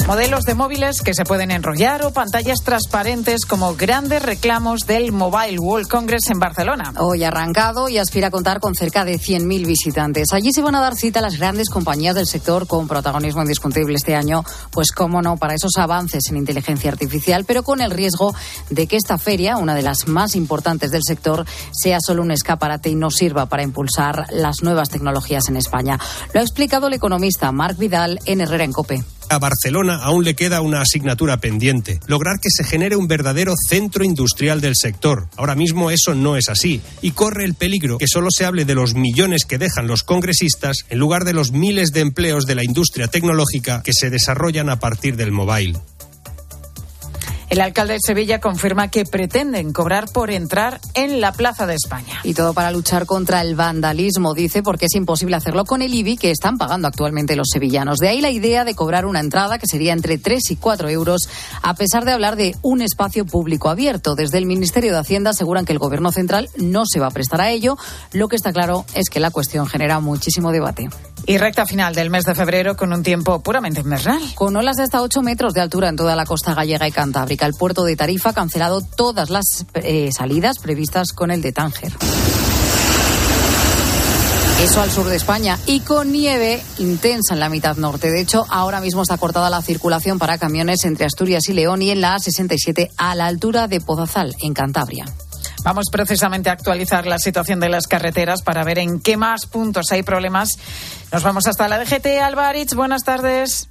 [SPEAKER 1] Modelos de móviles que se pueden enrollar o pantallas transparentes como grandes reclamos del Mobile World Congress en Barcelona.
[SPEAKER 43] Hoy arrancado y aspira a contar con cerca de 100.000 visitantes. Allí se van a dar cita las grandes compañías del sector con protagonismo indiscutible este año, pues cómo no, para esos avances en inteligencia artificial, pero con el riesgo de que esta feria, una de las más importantes del sector, sea solo un escaparate y no sirva para impulsar las nuevas tecnologías en España. Lo ha explicado el economista Marc Vidal en Herrera en Cope.
[SPEAKER 44] A Barcelona aún le queda una asignatura pendiente, lograr que se genere un verdadero centro industrial del sector. Ahora mismo eso no es así y corre el peligro que solo se hable de los millones que dejan los congresistas en lugar de los miles de empleos de la industria tecnológica que se desarrollan a partir del mobile.
[SPEAKER 1] El alcalde de Sevilla confirma que pretenden cobrar por entrar en la Plaza de España.
[SPEAKER 43] Y todo para luchar contra el vandalismo, dice, porque es imposible hacerlo con el IBI que están pagando actualmente los sevillanos. De ahí la idea de cobrar una entrada que sería entre 3 y 4 euros, a pesar de hablar de un espacio público abierto. Desde el Ministerio de Hacienda aseguran que el Gobierno central no se va a prestar a ello. Lo que está claro es que la cuestión genera muchísimo debate.
[SPEAKER 1] Y recta final del mes de febrero con un tiempo puramente invernal.
[SPEAKER 43] Con olas de hasta 8 metros de altura en toda la costa gallega y cantábrica. El puerto de Tarifa ha cancelado todas las eh, salidas previstas con el de Tánger. Eso al sur de España y con nieve intensa en la mitad norte. De hecho, ahora mismo está cortada la circulación para camiones entre Asturias y León y en la A67 a la altura de Pozazal, en Cantabria.
[SPEAKER 1] Vamos precisamente a actualizar la situación de las carreteras para ver en qué más puntos hay problemas. Nos vamos hasta la DGT. Alvarich, buenas tardes.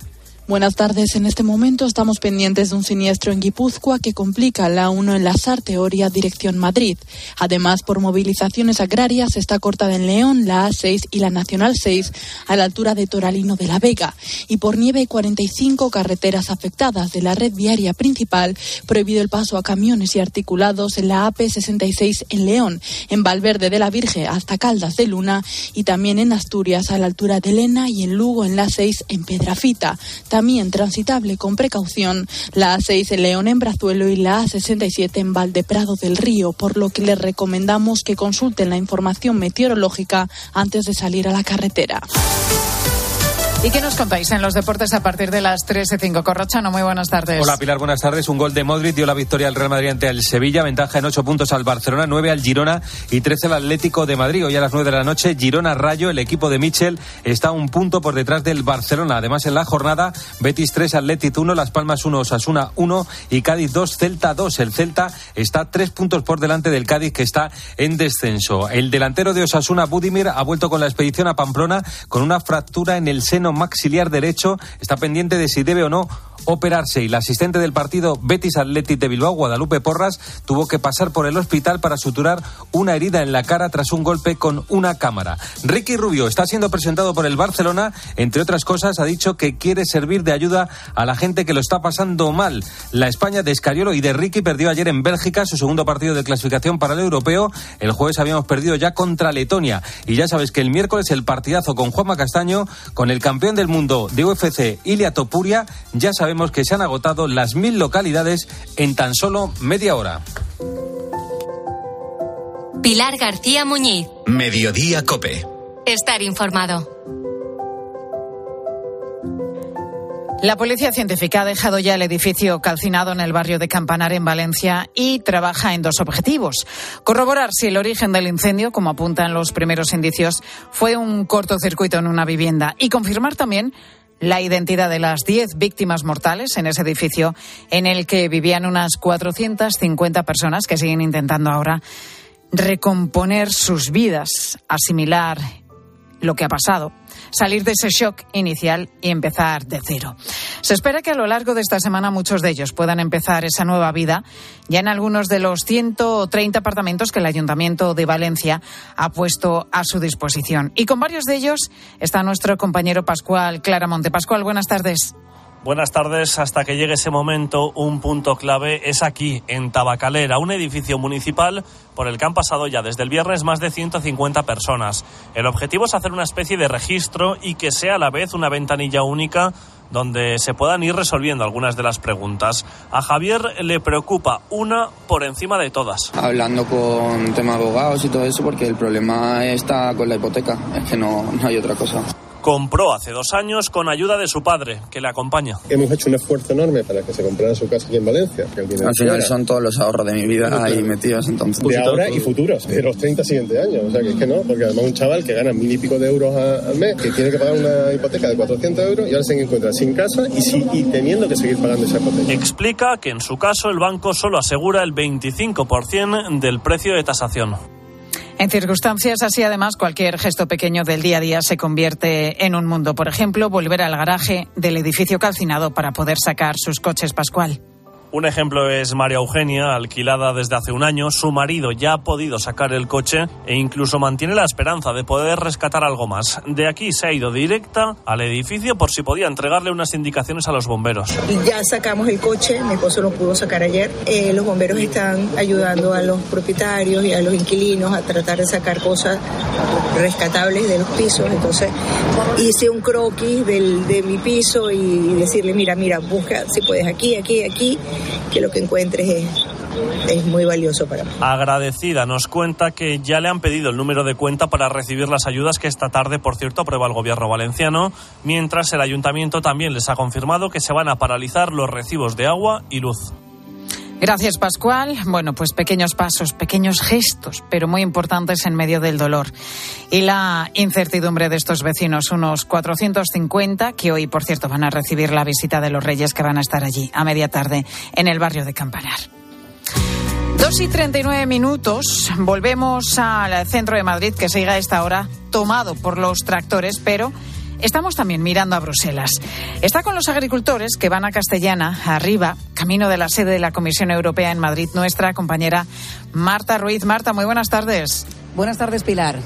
[SPEAKER 45] Buenas tardes. En este momento estamos pendientes de un siniestro en Guipúzcoa que complica la 1 en la Sarteoria, dirección Madrid. Además, por movilizaciones agrarias está cortada en León la A6 y la Nacional 6 a la altura de Toralino de la Vega. Y por nieve, 45 carreteras afectadas de la red viaria principal, prohibido el paso a camiones y articulados en la AP66 en León, en Valverde de la Virgen hasta Caldas de Luna y también en Asturias a la altura de Lena y en Lugo en la 6 en Pedrafita también transitable con precaución la A6 en León en Brazuelo y la A67 en Valdeprado del Río, por lo que les recomendamos que consulten la información meteorológica antes de salir a la carretera.
[SPEAKER 1] ¿Y qué nos contáis en los deportes a partir de las 3 y 5? Corrochano, muy buenas tardes.
[SPEAKER 46] Hola Pilar, buenas tardes. Un gol de Modric dio la victoria al Real Madrid ante el Sevilla, ventaja en 8 puntos al Barcelona, 9 al Girona y 13 al Atlético de Madrid. Hoy a las 9 de la noche, Girona Rayo, el equipo de Michel, está un punto por detrás del Barcelona. Además, en la jornada, Betis 3, Atlético 1, Las Palmas 1, Osasuna 1 y Cádiz 2, Celta 2. El Celta está 3 puntos por delante del Cádiz que está en descenso. El delantero de Osasuna, Budimir, ha vuelto con la expedición a Pamplona con una fractura en el seno maxiliar derecho. Está pendiente de si debe o no operarse y la asistente del partido Betis Athletic de Bilbao, Guadalupe Porras, tuvo que pasar por el hospital para suturar una herida en la cara tras un golpe con una cámara. Ricky Rubio está siendo presentado por el Barcelona, entre otras cosas, ha dicho que quiere servir de ayuda a la gente que lo está pasando mal. La España de Escariolo y de Ricky perdió ayer en Bélgica su segundo partido de clasificación para el europeo. El jueves habíamos perdido ya contra Letonia y ya sabes que el miércoles el partidazo con Juanma Castaño, con el campeón del mundo de UFC, Ilia Topuria, ya sabemos que se han agotado las mil localidades en tan solo media hora.
[SPEAKER 47] Pilar García Muñiz.
[SPEAKER 8] Mediodía Cope.
[SPEAKER 47] Estar informado.
[SPEAKER 1] La policía científica ha dejado ya el edificio calcinado en el barrio de Campanar, en Valencia, y trabaja en dos objetivos. Corroborar si el origen del incendio, como apuntan los primeros indicios, fue un cortocircuito en una vivienda y confirmar también la identidad de las 10 víctimas mortales en ese edificio en el que vivían unas 450 personas que siguen intentando ahora recomponer sus vidas, asimilar lo que ha pasado, salir de ese shock inicial y empezar de cero. Se espera que a lo largo de esta semana muchos de ellos puedan empezar esa nueva vida ya en algunos de los 130 apartamentos que el Ayuntamiento de Valencia ha puesto a su disposición. Y con varios de ellos está nuestro compañero Pascual Claramonte. Pascual, buenas tardes.
[SPEAKER 48] Buenas tardes. Hasta que llegue ese momento, un punto clave es aquí, en Tabacalera, un edificio municipal por el que han pasado ya desde el viernes más de 150 personas. El objetivo es hacer una especie de registro y que sea a la vez una ventanilla única donde se puedan ir resolviendo algunas de las preguntas. A Javier le preocupa una por encima de todas.
[SPEAKER 49] Hablando con tema abogados y todo eso, porque el problema está con la hipoteca, es que no, no hay otra cosa.
[SPEAKER 48] Compró hace dos años con ayuda de su padre, que le acompaña.
[SPEAKER 50] Hemos hecho un esfuerzo enorme para que se comprara su casa aquí en Valencia. Que
[SPEAKER 49] Al final son todos los ahorros de mi vida ahí metidos entonces.
[SPEAKER 50] De ahora y futuros, de los 30 siguientes años. O sea que es que no, porque además un chaval que gana mil y pico de euros al mes, que tiene que pagar una hipoteca de 400 euros y ahora se encuentra sin casa y, si, y teniendo que seguir pagando esa hipoteca.
[SPEAKER 48] Explica que en su caso el banco solo asegura el 25% del precio de tasación.
[SPEAKER 1] En circunstancias así, además, cualquier gesto pequeño del día a día se convierte en un mundo. Por ejemplo, volver al garaje del edificio calcinado para poder sacar sus coches Pascual.
[SPEAKER 48] Un ejemplo es María Eugenia, alquilada desde hace un año. Su marido ya ha podido sacar el coche e incluso mantiene la esperanza de poder rescatar algo más. De aquí se ha ido directa al edificio por si podía entregarle unas indicaciones a los bomberos.
[SPEAKER 28] Ya sacamos el coche, mi esposo lo pudo sacar ayer. Eh, los bomberos están ayudando a los propietarios y a los inquilinos a tratar de sacar cosas rescatables de los pisos. Entonces hice un croquis del, de mi piso y decirle, mira, mira, busca si puedes aquí, aquí, aquí que lo que encuentres es, es muy valioso para mí.
[SPEAKER 48] Agradecida, nos cuenta que ya le han pedido el número de cuenta para recibir las ayudas que esta tarde, por cierto, aprueba el gobierno valenciano, mientras el ayuntamiento también les ha confirmado que se van a paralizar los recibos de agua y luz.
[SPEAKER 1] Gracias, Pascual. Bueno, pues pequeños pasos, pequeños gestos, pero muy importantes en medio del dolor y la incertidumbre de estos vecinos, unos 450 que hoy, por cierto, van a recibir la visita de los reyes que van a estar allí a media tarde en el barrio de Campanar. Dos y 39 minutos. Volvemos al centro de Madrid, que sigue a esta hora tomado por los tractores, pero Estamos también mirando a Bruselas. Está con los agricultores que van a Castellana, arriba, camino de la sede de la Comisión Europea en Madrid, nuestra compañera Marta Ruiz. Marta, muy buenas tardes.
[SPEAKER 23] Buenas tardes, Pilar.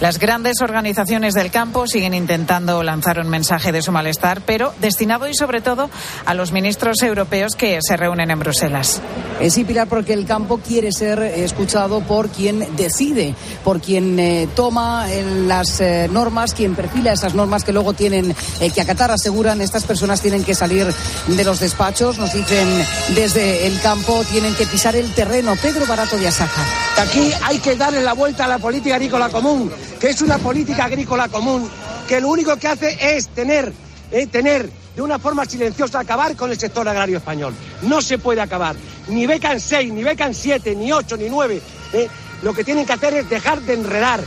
[SPEAKER 1] Las grandes organizaciones del campo siguen intentando lanzar un mensaje de su malestar, pero destinado y sobre todo a los ministros europeos que se reúnen en Bruselas.
[SPEAKER 23] Eh, sí, Pilar, porque el campo quiere ser escuchado por quien decide, por quien eh, toma las eh, normas, quien perfila esas normas que luego tienen que acatar. Aseguran, estas personas tienen que salir de los despachos, nos dicen desde el campo, tienen que pisar el terreno. Pedro Barato de Asaja.
[SPEAKER 51] Aquí hay que darle la vuelta a la política agrícola común que es una política agrícola común que lo único que hace es tener, eh, tener de una forma silenciosa acabar con el sector agrario español. No se puede acabar. Ni becan seis, ni becan siete, ni ocho, ni nueve. Eh. Lo que tienen que hacer es dejar de enredar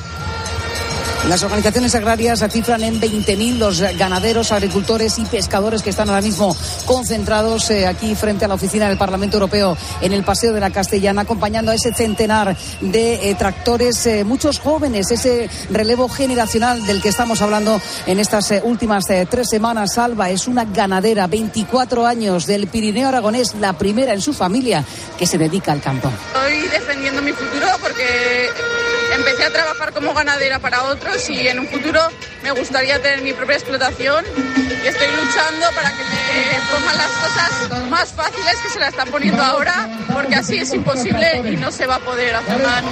[SPEAKER 23] las organizaciones agrarias cifran en 20.000 los ganaderos, agricultores y pescadores que están ahora mismo concentrados eh, aquí frente a la oficina del Parlamento Europeo en el Paseo de la Castellana, acompañando a ese centenar de eh, tractores, eh, muchos jóvenes, ese relevo generacional del que estamos hablando en estas últimas tres semanas. Alba es una ganadera, 24 años del Pirineo Aragonés, la primera en su familia que se dedica al campo.
[SPEAKER 24] Estoy defendiendo mi futuro porque empecé a trabajar como ganadera para otros y en un futuro me gustaría tener mi propia explotación estoy luchando para que me pongan las cosas más fáciles que se la están poniendo ahora porque así es imposible y no se va a poder hacer nada.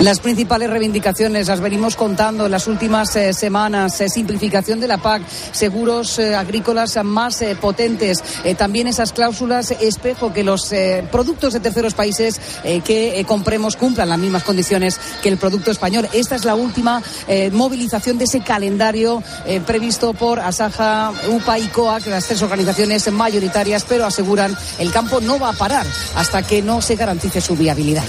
[SPEAKER 23] Las principales reivindicaciones las venimos contando en las últimas eh, semanas. Eh, simplificación de la PAC, seguros eh, agrícolas más potentes, también esas cláusulas espejo que los productos de terceros países que compremos cumplan las mismas condiciones que el producto español. Esta es la última movilización de ese calendario previsto por Asaja, UPA y COAC, las tres organizaciones mayoritarias, pero aseguran el campo no va a parar hasta que no se garantice su viabilidad.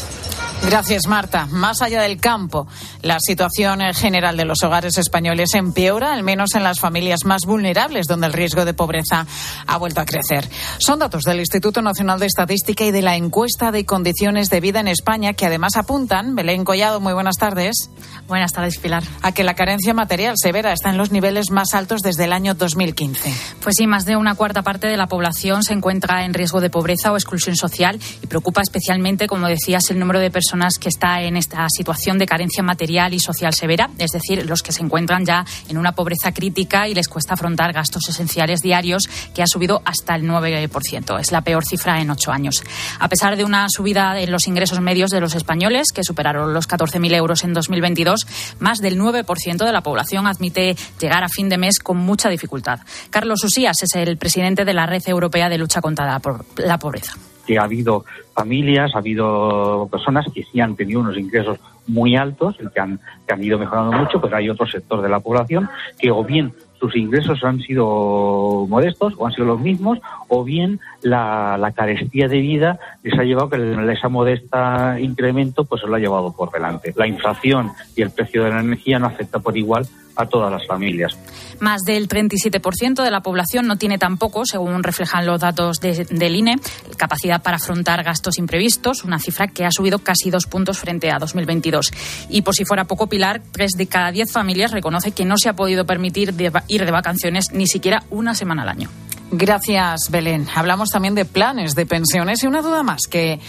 [SPEAKER 1] Gracias, Marta. Más allá del campo, la situación general de los hogares españoles empeora, al menos en las familias más vulnerables, donde el riesgo de pobreza ha vuelto a crecer. Son datos del Instituto Nacional de Estadística y de la encuesta de condiciones de vida en España, que además apuntan, Belén Collado, muy buenas tardes.
[SPEAKER 52] Buenas tardes, Pilar.
[SPEAKER 1] A que la carencia material severa está en los niveles más altos desde el año 2015.
[SPEAKER 52] Pues sí, más de una cuarta parte de la población se encuentra en riesgo de pobreza o exclusión social y preocupa especialmente, como decías, el número de personas personas que está en esta situación de carencia material y social severa, es decir, los que se encuentran ya en una pobreza crítica y les cuesta afrontar gastos esenciales diarios, que ha subido hasta el 9%. Es la peor cifra en ocho años. A pesar de una subida en los ingresos medios de los españoles, que superaron los 14.000 euros en 2022, más del 9% de la población admite llegar a fin de mes con mucha dificultad. Carlos Usías es el presidente de la Red Europea de Lucha contra la Pobreza
[SPEAKER 53] que ha habido familias, ha habido personas que sí han tenido unos ingresos muy altos y que han, que han ido mejorando mucho, pues hay otro sector de la población que o bien sus ingresos han sido modestos o han sido los mismos, o bien la, la carestía de vida les ha llevado que esa modesta incremento pues se lo ha llevado por delante. La inflación y el precio de la energía no afecta por igual a todas las familias.
[SPEAKER 52] Más del 37% de la población no tiene tampoco, según reflejan los datos del INE, capacidad para afrontar gastos imprevistos, una cifra que ha subido casi dos puntos frente a 2022. Y por si fuera poco, Pilar, tres de cada diez familias reconoce que no se ha podido permitir ir de vacaciones ni siquiera una semana al año.
[SPEAKER 1] Gracias, Belén. Hablamos también de planes de pensiones y una duda más que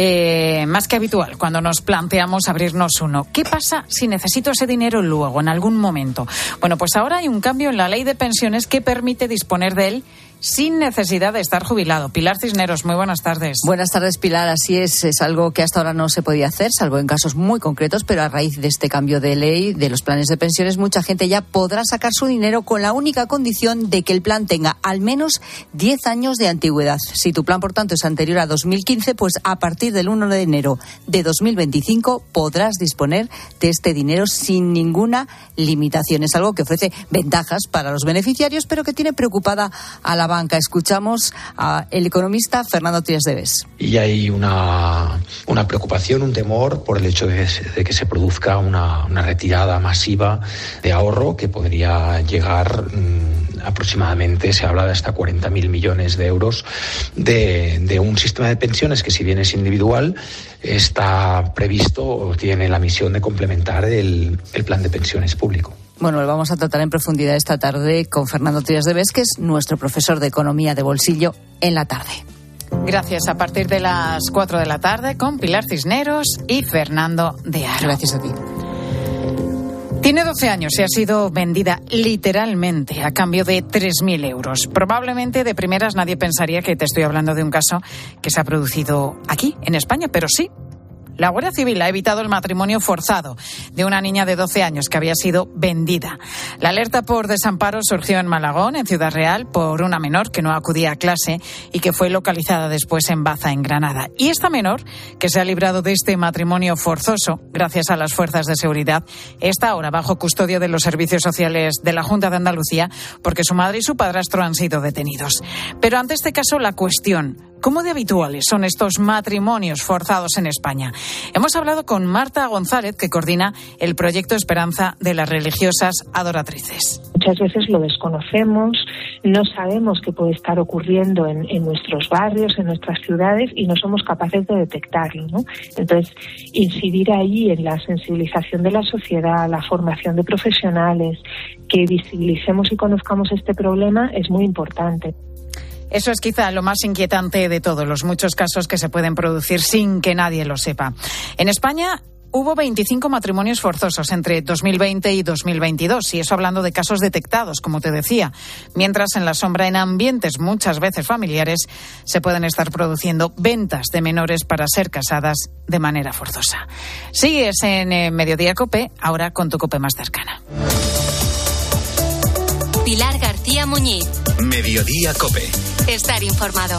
[SPEAKER 1] eh, más que habitual cuando nos planteamos abrirnos uno. ¿Qué pasa si necesito ese dinero luego, en algún momento? Bueno, pues ahora hay un cambio en la ley de pensiones que permite disponer de él sin necesidad de estar jubilado. Pilar Cisneros, muy buenas tardes.
[SPEAKER 54] Buenas tardes, Pilar. Así es, es algo que hasta ahora no se podía hacer, salvo en casos muy concretos, pero a raíz de este cambio de ley de los planes de pensiones, mucha gente ya podrá sacar su dinero con la única condición de que el plan tenga al menos 10 años de antigüedad. Si tu plan, por tanto, es anterior a 2015, pues a partir del 1 de enero de 2025 podrás disponer de este dinero sin ninguna limitación. Es algo que ofrece ventajas para los beneficiarios, pero que tiene preocupada a la
[SPEAKER 43] banca. Escuchamos al economista Fernando Tías de Bes.
[SPEAKER 55] Y hay una, una preocupación, un temor por el hecho de, que se produzca una, una, retirada masiva de ahorro que podría llegar mmm, aproximadamente, se habla de hasta 40.000 millones de euros de, un sistema de pensiones que si bien es individual, está previsto o tiene la misión de complementar el plan de pensiones público.
[SPEAKER 43] Bueno, lo vamos a tratar en profundidad esta tarde con Fernando Tías de que es nuestro profesor de Economía de Bolsillo en la tarde.
[SPEAKER 1] Gracias. A partir de las 4 de la tarde con Pilar Cisneros y Fernando de Aro.
[SPEAKER 43] Gracias a ti.
[SPEAKER 1] Tiene 12 años y ha sido vendida literalmente a cambio de 3.000 euros. Probablemente de primeras nadie pensaría que te estoy hablando de un caso que se ha producido aquí, en España, pero sí, la Guardia Civil ha evitado el matrimonio forzado de una niña de 12 años que había sido vendida. La alerta por desamparo surgió en Malagón, en Ciudad Real, por una menor que no acudía a clase y que fue localizada después en Baza, en Granada. Y esta menor, que se ha librado de este matrimonio forzoso gracias a las fuerzas de seguridad, está ahora bajo custodia de los servicios sociales de la Junta de Andalucía porque su madre y su padrastro han sido detenidos. Pero ante este caso, la cuestión, ¿Cómo de habituales son estos matrimonios forzados en España? Hemos hablado con Marta González, que coordina el proyecto Esperanza de las religiosas adoratrices.
[SPEAKER 2] Muchas veces lo desconocemos, no sabemos qué puede estar ocurriendo en, nuestros barrios, en nuestras ciudades y no somos capaces de detectarlo. Entonces, incidir ahí en la sensibilización de la sociedad, la formación de profesionales, que visibilicemos y conozcamos este problema es muy importante.
[SPEAKER 1] Eso es quizá lo más inquietante de todos los muchos casos que se pueden producir sin que nadie lo sepa. En España Hubo 25 matrimonios forzosos entre 2020 y 2022, y eso hablando de casos detectados, como te decía, mientras en la sombra, en ambientes muchas veces familiares, se pueden estar produciendo ventas de menores para ser casadas de manera forzosa. Sigues en eh, Mediodía Cope, ahora con tu Cope más cercana.
[SPEAKER 47] Muñiz.
[SPEAKER 21] Mediodía Cope.
[SPEAKER 47] Estar informado.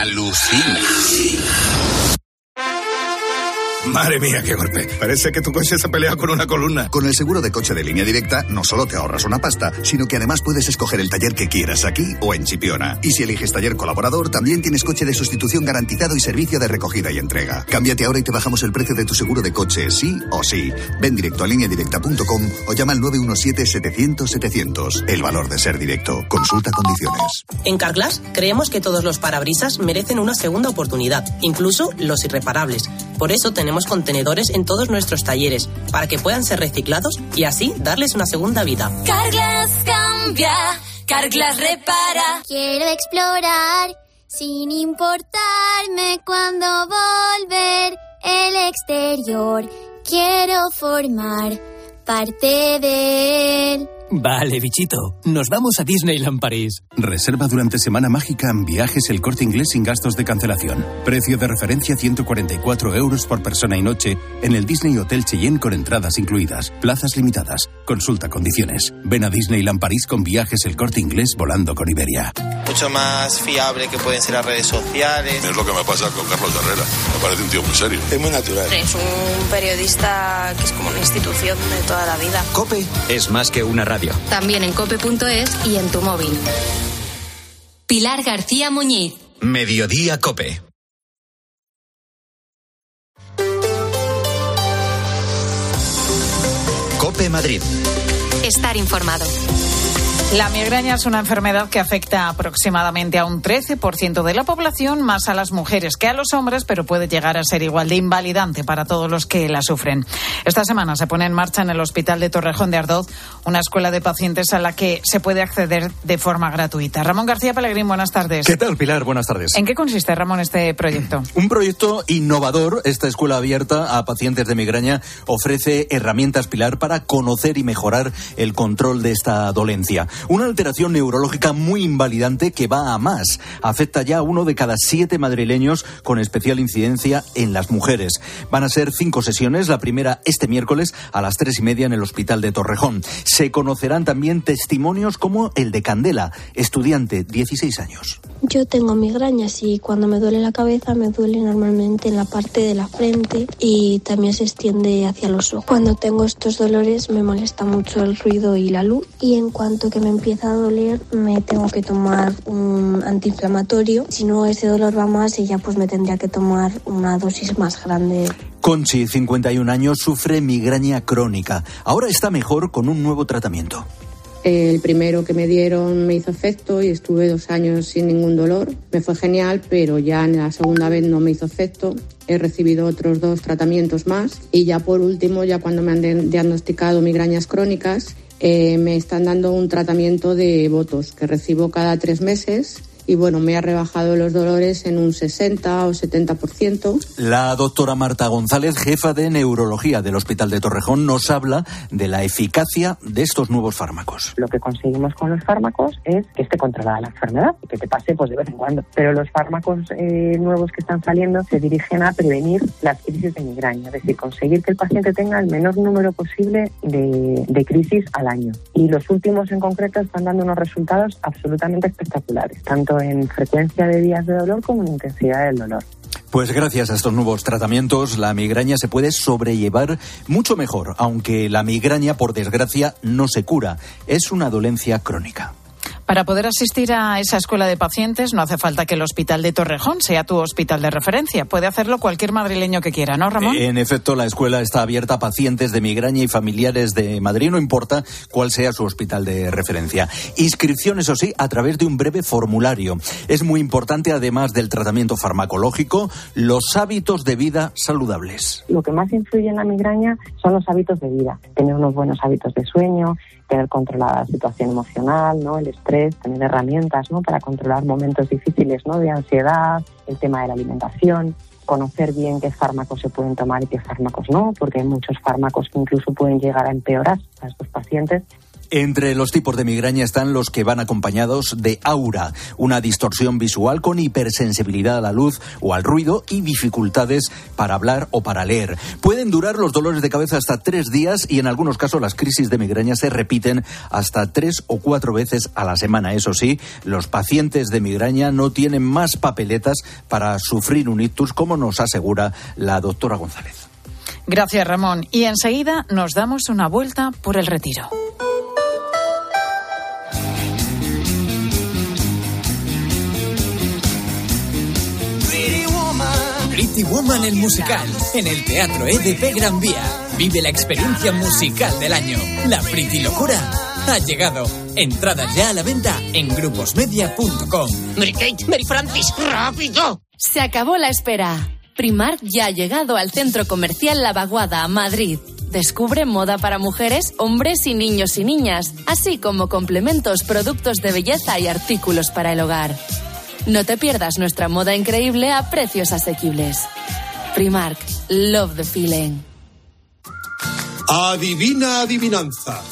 [SPEAKER 56] Alucina. Madre mía, qué golpe. Parece que tu coche se ha peleado con una columna.
[SPEAKER 57] Con el seguro de coche de línea directa, no solo te ahorras una pasta, sino que además puedes escoger el taller que quieras aquí o en Chipiona. Y si eliges taller colaborador, también tienes coche de sustitución garantizado y servicio de recogida y entrega. Cámbiate ahora y te bajamos el precio de tu seguro de coche, sí o sí. Ven directo a lineadirecta.com o llama al 917-700-700. El valor de ser directo. Consulta condiciones.
[SPEAKER 58] En Carglass creemos que todos los parabrisas merecen una segunda oportunidad, incluso los irreparables. Por eso tenemos contenedores en todos nuestros talleres, para que puedan ser reciclados y así darles una segunda vida.
[SPEAKER 59] Carglass cambia, Carglass repara.
[SPEAKER 45] Quiero explorar sin importarme cuando volver el exterior. Quiero formar parte de él.
[SPEAKER 60] Vale, bichito. Nos vamos a Disneyland París.
[SPEAKER 61] Reserva durante Semana Mágica en viajes el corte inglés sin gastos de cancelación. Precio de referencia 144 euros por persona y noche en el Disney Hotel Cheyenne con entradas incluidas. Plazas limitadas. Consulta condiciones. Ven a Disneyland París con viajes el corte inglés volando con Iberia.
[SPEAKER 62] Mucho más fiable que pueden ser las redes sociales.
[SPEAKER 63] Es lo que me pasa con Carlos Herrera. Me parece un tío muy serio.
[SPEAKER 62] Es muy natural.
[SPEAKER 64] Es un periodista que es como una institución de toda la vida.
[SPEAKER 21] Cope es más que una radio.
[SPEAKER 47] También en cope.es y en tu móvil. Pilar García Muñiz.
[SPEAKER 21] Mediodía Cope. Cope Madrid.
[SPEAKER 47] Estar informado.
[SPEAKER 1] La migraña es una enfermedad que afecta aproximadamente a un 13% de la población, más a las mujeres que a los hombres, pero puede llegar a ser igual de invalidante para todos los que la sufren. Esta semana se pone en marcha en el Hospital de Torrejón de Ardoz una escuela de pacientes a la que se puede acceder de forma gratuita. Ramón García Pellegrín, buenas tardes.
[SPEAKER 65] ¿Qué tal, Pilar? Buenas tardes.
[SPEAKER 1] ¿En qué consiste, Ramón, este proyecto? *clears throat*
[SPEAKER 65] Un proyecto innovador. Esta escuela abierta a pacientes de migraña ofrece herramientas, Pilar, para conocer y mejorar el control de esta dolencia. Una alteración neurológica muy invalidante que va a más. Afecta ya a uno de cada siete madrileños con especial incidencia en las mujeres. Van a ser cinco sesiones. La primera este miércoles a las tres y media en el Hospital de Torrejón. Se conocerán también testimonios como el de Candela, estudiante, 16 años.
[SPEAKER 66] Yo tengo migrañas y cuando me duele la cabeza me duele normalmente en la parte de la frente y también se extiende hacia los ojos. Cuando tengo estos dolores me molesta mucho el ruido y la luz y en cuanto que me empieza a doler me tengo que tomar un antiinflamatorio. Si no ese dolor va más y ya pues me tendría que tomar una dosis más grande.
[SPEAKER 65] Conchi, 51 años, sufre migraña crónica. Ahora está mejor con un nuevo tratamiento.
[SPEAKER 67] El primero que me dieron me hizo efecto y estuve dos años sin ningún dolor. Me fue genial, pero ya en la segunda vez no me hizo efecto. He recibido otros dos tratamientos más y ya por último, ya cuando me han diagnosticado migrañas crónicas, eh, me están dando un tratamiento de votos que recibo cada tres meses y bueno, me ha rebajado los dolores en un 60 o 70%.
[SPEAKER 65] La doctora Marta González, jefa de neurología del Hospital de Torrejón, nos habla de la eficacia de estos nuevos fármacos.
[SPEAKER 68] Lo que conseguimos con los fármacos es que esté controlada la enfermedad y que te pase pues de vez en cuando. Pero los fármacos eh, nuevos que están saliendo se dirigen a prevenir las crisis de migraña, es decir, conseguir que el paciente tenga el menor número posible de, de crisis al año. Y los últimos en concreto están dando unos resultados absolutamente espectaculares, tanto en frecuencia de días de dolor como en intensidad del dolor.
[SPEAKER 65] Pues gracias a estos nuevos tratamientos, la migraña se puede sobrellevar mucho mejor, aunque la migraña, por desgracia, no se cura. Es una dolencia crónica.
[SPEAKER 1] Para poder asistir a esa escuela de pacientes no hace falta que el Hospital de Torrejón sea tu hospital de referencia. Puede hacerlo cualquier madrileño que quiera, ¿no, Ramón?
[SPEAKER 65] En efecto, la escuela está abierta a pacientes de migraña y familiares de Madrid, no importa cuál sea su hospital de referencia. Inscripción, eso sí, a través de un breve formulario. Es muy importante, además del tratamiento farmacológico, los hábitos de vida saludables.
[SPEAKER 68] Lo que más influye en la migraña son los hábitos de vida. Tener unos buenos hábitos de sueño, tener controlada la situación emocional, ¿no? el estrés, tener herramientas ¿no? para controlar momentos difíciles ¿no? de ansiedad, el tema de la alimentación, conocer bien qué fármacos se pueden tomar y qué fármacos no, porque hay muchos fármacos que incluso pueden llegar a empeorar a estos pacientes
[SPEAKER 65] entre los tipos de migraña están los que van acompañados de aura, una distorsión visual con hipersensibilidad a la luz o al ruido y dificultades para hablar o para leer. Pueden durar los dolores de cabeza hasta tres días y en algunos casos las crisis de migraña se repiten hasta tres o cuatro veces a la semana. Eso sí, los pacientes de migraña no tienen más papeletas para sufrir un ictus, como nos asegura la doctora González.
[SPEAKER 1] Gracias, Ramón. Y enseguida nos damos una vuelta por el retiro.
[SPEAKER 69] Pretty Woman el musical en el Teatro EDP Gran Vía. Vive la experiencia musical del año. La Pretty Locura ha llegado. Entradas ya a la venta en gruposmedia.com.
[SPEAKER 70] Mary Kate, Mary Francis, rápido.
[SPEAKER 47] Se acabó la espera. Primark ya ha llegado al centro comercial La Vaguada, Madrid. Descubre moda para mujeres, hombres y niños y niñas, así como complementos, productos de belleza y artículos para el hogar. No te pierdas nuestra moda increíble a precios asequibles. Primark, love the feeling.
[SPEAKER 71] Adivina adivinanza.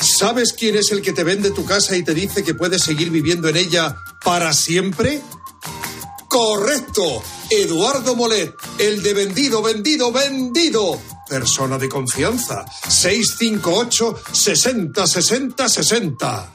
[SPEAKER 71] ¿Sabes quién es el que te vende tu casa y te dice que puedes seguir viviendo en ella para siempre? Correcto. Eduardo Molet, el de vendido, vendido, vendido. Persona de confianza. 658 60 60 60.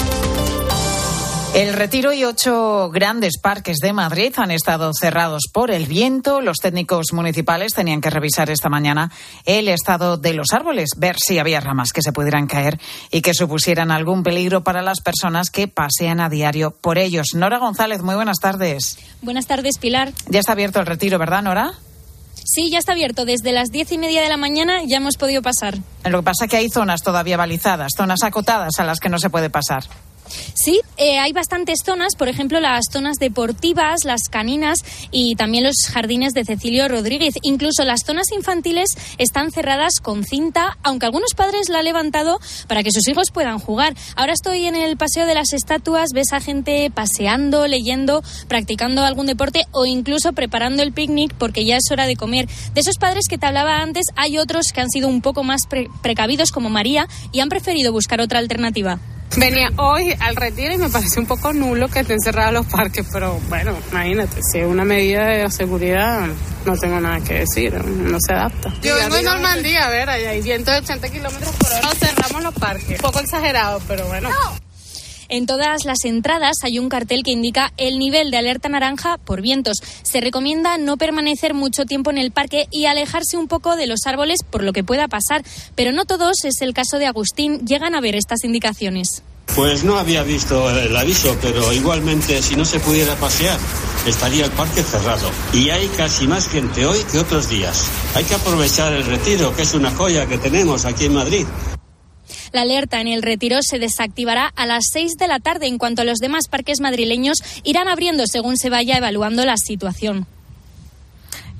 [SPEAKER 1] El Retiro y ocho grandes parques de Madrid han estado cerrados por el viento. Los técnicos municipales tenían que revisar esta mañana el estado de los árboles, ver si había ramas que se pudieran caer y que supusieran algún peligro para las personas que pasean a diario por ellos. Nora González, muy buenas tardes.
[SPEAKER 72] Buenas tardes, Pilar.
[SPEAKER 1] Ya está abierto el Retiro, ¿verdad, Nora?
[SPEAKER 72] Sí, ya está abierto. Desde las diez y media de la mañana ya hemos podido pasar.
[SPEAKER 1] Lo que pasa es que hay zonas todavía balizadas, zonas acotadas a las que no se puede pasar.
[SPEAKER 72] Sí, eh, hay bastantes zonas, por ejemplo, las zonas deportivas, las caninas y también los jardines de Cecilio Rodríguez. Incluso las zonas infantiles están cerradas con cinta, aunque algunos padres la han levantado para que sus hijos puedan jugar. Ahora estoy en el Paseo de las Estatuas, ves a gente paseando, leyendo, practicando algún deporte o incluso preparando el picnic porque ya es hora de comer. De esos padres que te hablaba antes, hay otros que han sido un poco más precavidos como María y han preferido buscar otra alternativa.
[SPEAKER 73] Venía hoy al retiro y me parece un poco nulo que estén cerrados los parques, pero bueno, imagínate, si es una medida de seguridad, no tengo nada que decir, no se adapta. Yo vengo de Normandía, a ver, allá hay 180 kilómetros por hora, cerramos los parques. Un poco exagerado, pero bueno.
[SPEAKER 72] En todas las entradas hay un cartel que indica el nivel de alerta naranja por vientos. Se recomienda no permanecer mucho tiempo en el parque y alejarse un poco de los árboles por lo que pueda pasar. Pero no todos, es el caso de Agustín, llegan a ver estas indicaciones.
[SPEAKER 74] Pues no había visto el aviso, pero igualmente si no se pudiera pasear, estaría el parque cerrado. Y hay casi más gente hoy que otros días. Hay que aprovechar el retiro, que es una joya que tenemos aquí en Madrid.
[SPEAKER 72] La alerta en el retiro se desactivará a las 6 de la tarde, en cuanto a los demás parques madrileños irán abriendo según se vaya evaluando la situación.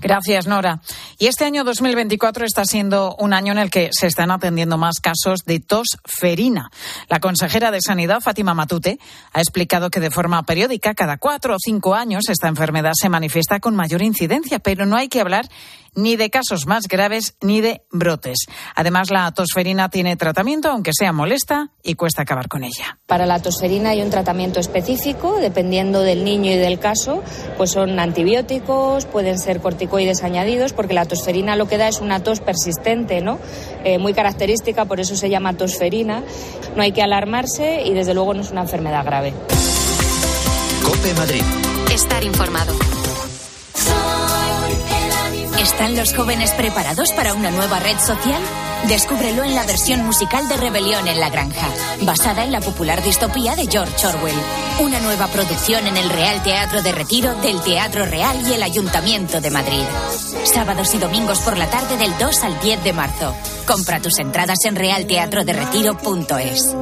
[SPEAKER 1] Gracias, Nora. Y este año 2024 está siendo un año en el que se están atendiendo más casos de tos ferina. La consejera de Sanidad, Fátima Matute, ha explicado que de forma periódica, cada cuatro o cinco años, esta enfermedad se manifiesta con mayor incidencia, pero no hay que hablar ni de casos más graves ni de brotes. Además, la tosferina tiene tratamiento, aunque sea molesta, y cuesta acabar con ella.
[SPEAKER 75] Para la tosferina hay un tratamiento específico, dependiendo del niño y del caso, pues son antibióticos, pueden ser corticoides añadidos, porque la tosferina lo que da es una tos persistente, ¿no? Eh, muy característica, por eso se llama tosferina. No hay que alarmarse y desde luego no es una enfermedad grave.
[SPEAKER 8] Cope Madrid.
[SPEAKER 76] Estar informado. ¿Están los jóvenes preparados para una nueva red social? Descúbrelo en la versión musical de Rebelión en la Granja, basada en la popular distopía de George Orwell. Una nueva producción en el Real Teatro de Retiro del Teatro Real y el Ayuntamiento de Madrid. Sábados y domingos por la tarde del 2 al 10 de marzo. Compra tus entradas en realteatroderetiro.es.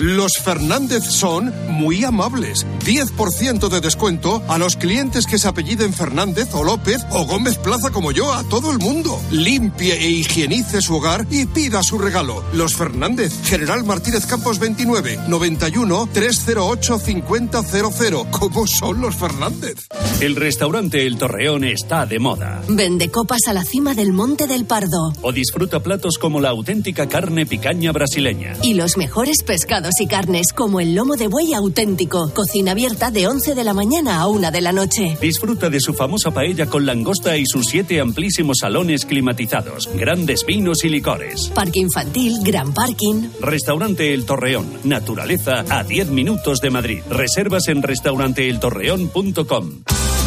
[SPEAKER 71] Los Fernández son muy amables. 10% de descuento a los clientes que se apelliden Fernández o López o Gómez Plaza como yo, a todo el mundo. Limpie e higienice su hogar y pida su regalo. Los Fernández, General Martínez Campos 29, 91 308 5000. ¿Cómo son los Fernández?
[SPEAKER 77] El restaurante El Torreón está de moda.
[SPEAKER 76] Vende copas a la cima del Monte del Pardo.
[SPEAKER 77] O disfruta platos como la auténtica carne picaña brasileña.
[SPEAKER 76] Y los mejores pescados y carnes como el lomo de buey auténtico. Cocina abierta de 11 de la mañana a 1 de la noche.
[SPEAKER 77] Disfruta de su famosa paella con langosta y sus siete amplísimos salones climatizados, grandes vinos y licores.
[SPEAKER 76] Parque infantil, gran parking.
[SPEAKER 77] Restaurante El Torreón. Naturaleza a 10 minutos de Madrid. Reservas en restauranteeltorreón.com.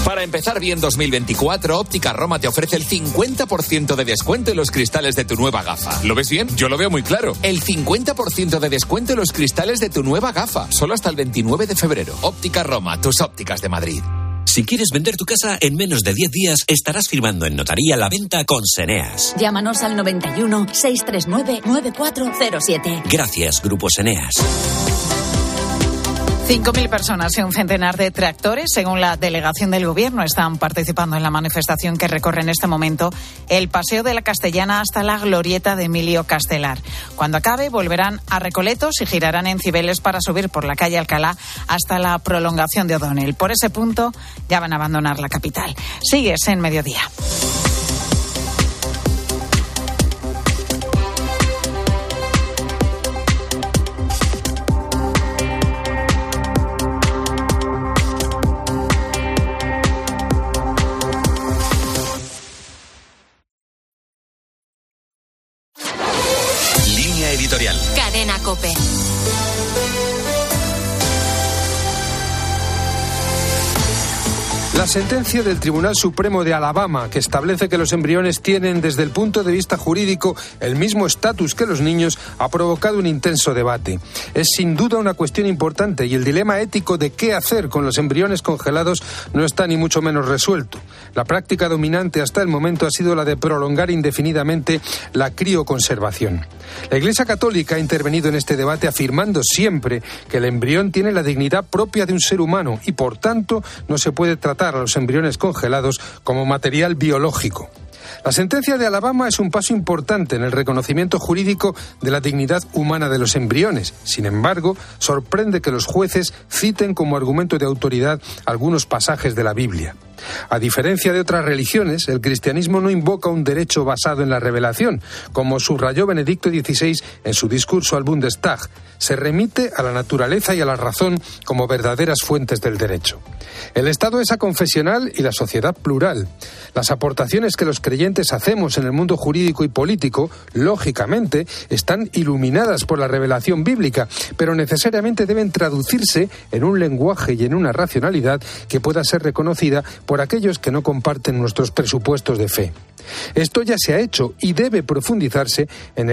[SPEAKER 78] Para empezar bien 2024, Óptica Roma te ofrece el 50% de descuento en los cristales de tu nueva gafa. ¿Lo ves bien? Yo lo veo muy claro. El 50% de descuento en los cristales de tu nueva gafa, solo hasta el 29 de febrero. Óptica Roma, tus ópticas de Madrid.
[SPEAKER 79] Si quieres vender tu casa en menos de 10 días, estarás firmando en notaría la venta con Seneas.
[SPEAKER 76] Llámanos al 91 639 9407.
[SPEAKER 79] Gracias, Grupo Seneas.
[SPEAKER 1] 5.000 personas y un centenar de tractores, según la delegación del Gobierno, están participando en la manifestación que recorre en este momento el Paseo de la Castellana hasta la glorieta de Emilio Castelar. Cuando acabe, volverán a Recoletos y girarán en Cibeles para subir por la calle Alcalá hasta la prolongación de O'Donnell. Por ese punto ya van a abandonar la capital. Sigues en mediodía.
[SPEAKER 55] Sentencia del Tribunal Supremo de Alabama, que establece que los embriones tienen desde el punto de vista jurídico el mismo estatus que los niños, ha provocado un intenso debate. Es sin duda una cuestión importante y el dilema ético de qué hacer con los embriones congelados no está ni mucho menos resuelto. La práctica dominante hasta el momento ha sido la de prolongar indefinidamente la crioconservación. La Iglesia Católica ha intervenido en este debate afirmando siempre que el embrión tiene la dignidad propia de un ser humano y, por tanto, no se puede tratar los embriones congelados como material biológico. La sentencia de Alabama es un paso importante en el reconocimiento jurídico de la dignidad humana de los embriones. Sin embargo, sorprende que los jueces citen como argumento de autoridad algunos pasajes de la Biblia. A diferencia de otras religiones, el cristianismo no invoca un derecho basado en la revelación, como subrayó Benedicto XVI en su discurso al Bundestag. Se remite a la naturaleza y a la razón como verdaderas fuentes del derecho. El Estado es aconfesional y la sociedad plural. Las aportaciones que los creyentes hacemos en el mundo jurídico y político, lógicamente, están iluminadas por la revelación bíblica, pero necesariamente deben traducirse en un lenguaje y en una racionalidad que pueda ser reconocida por aquellos que no comparten nuestros presupuestos de fe. Esto ya se ha hecho y debe profundizarse en el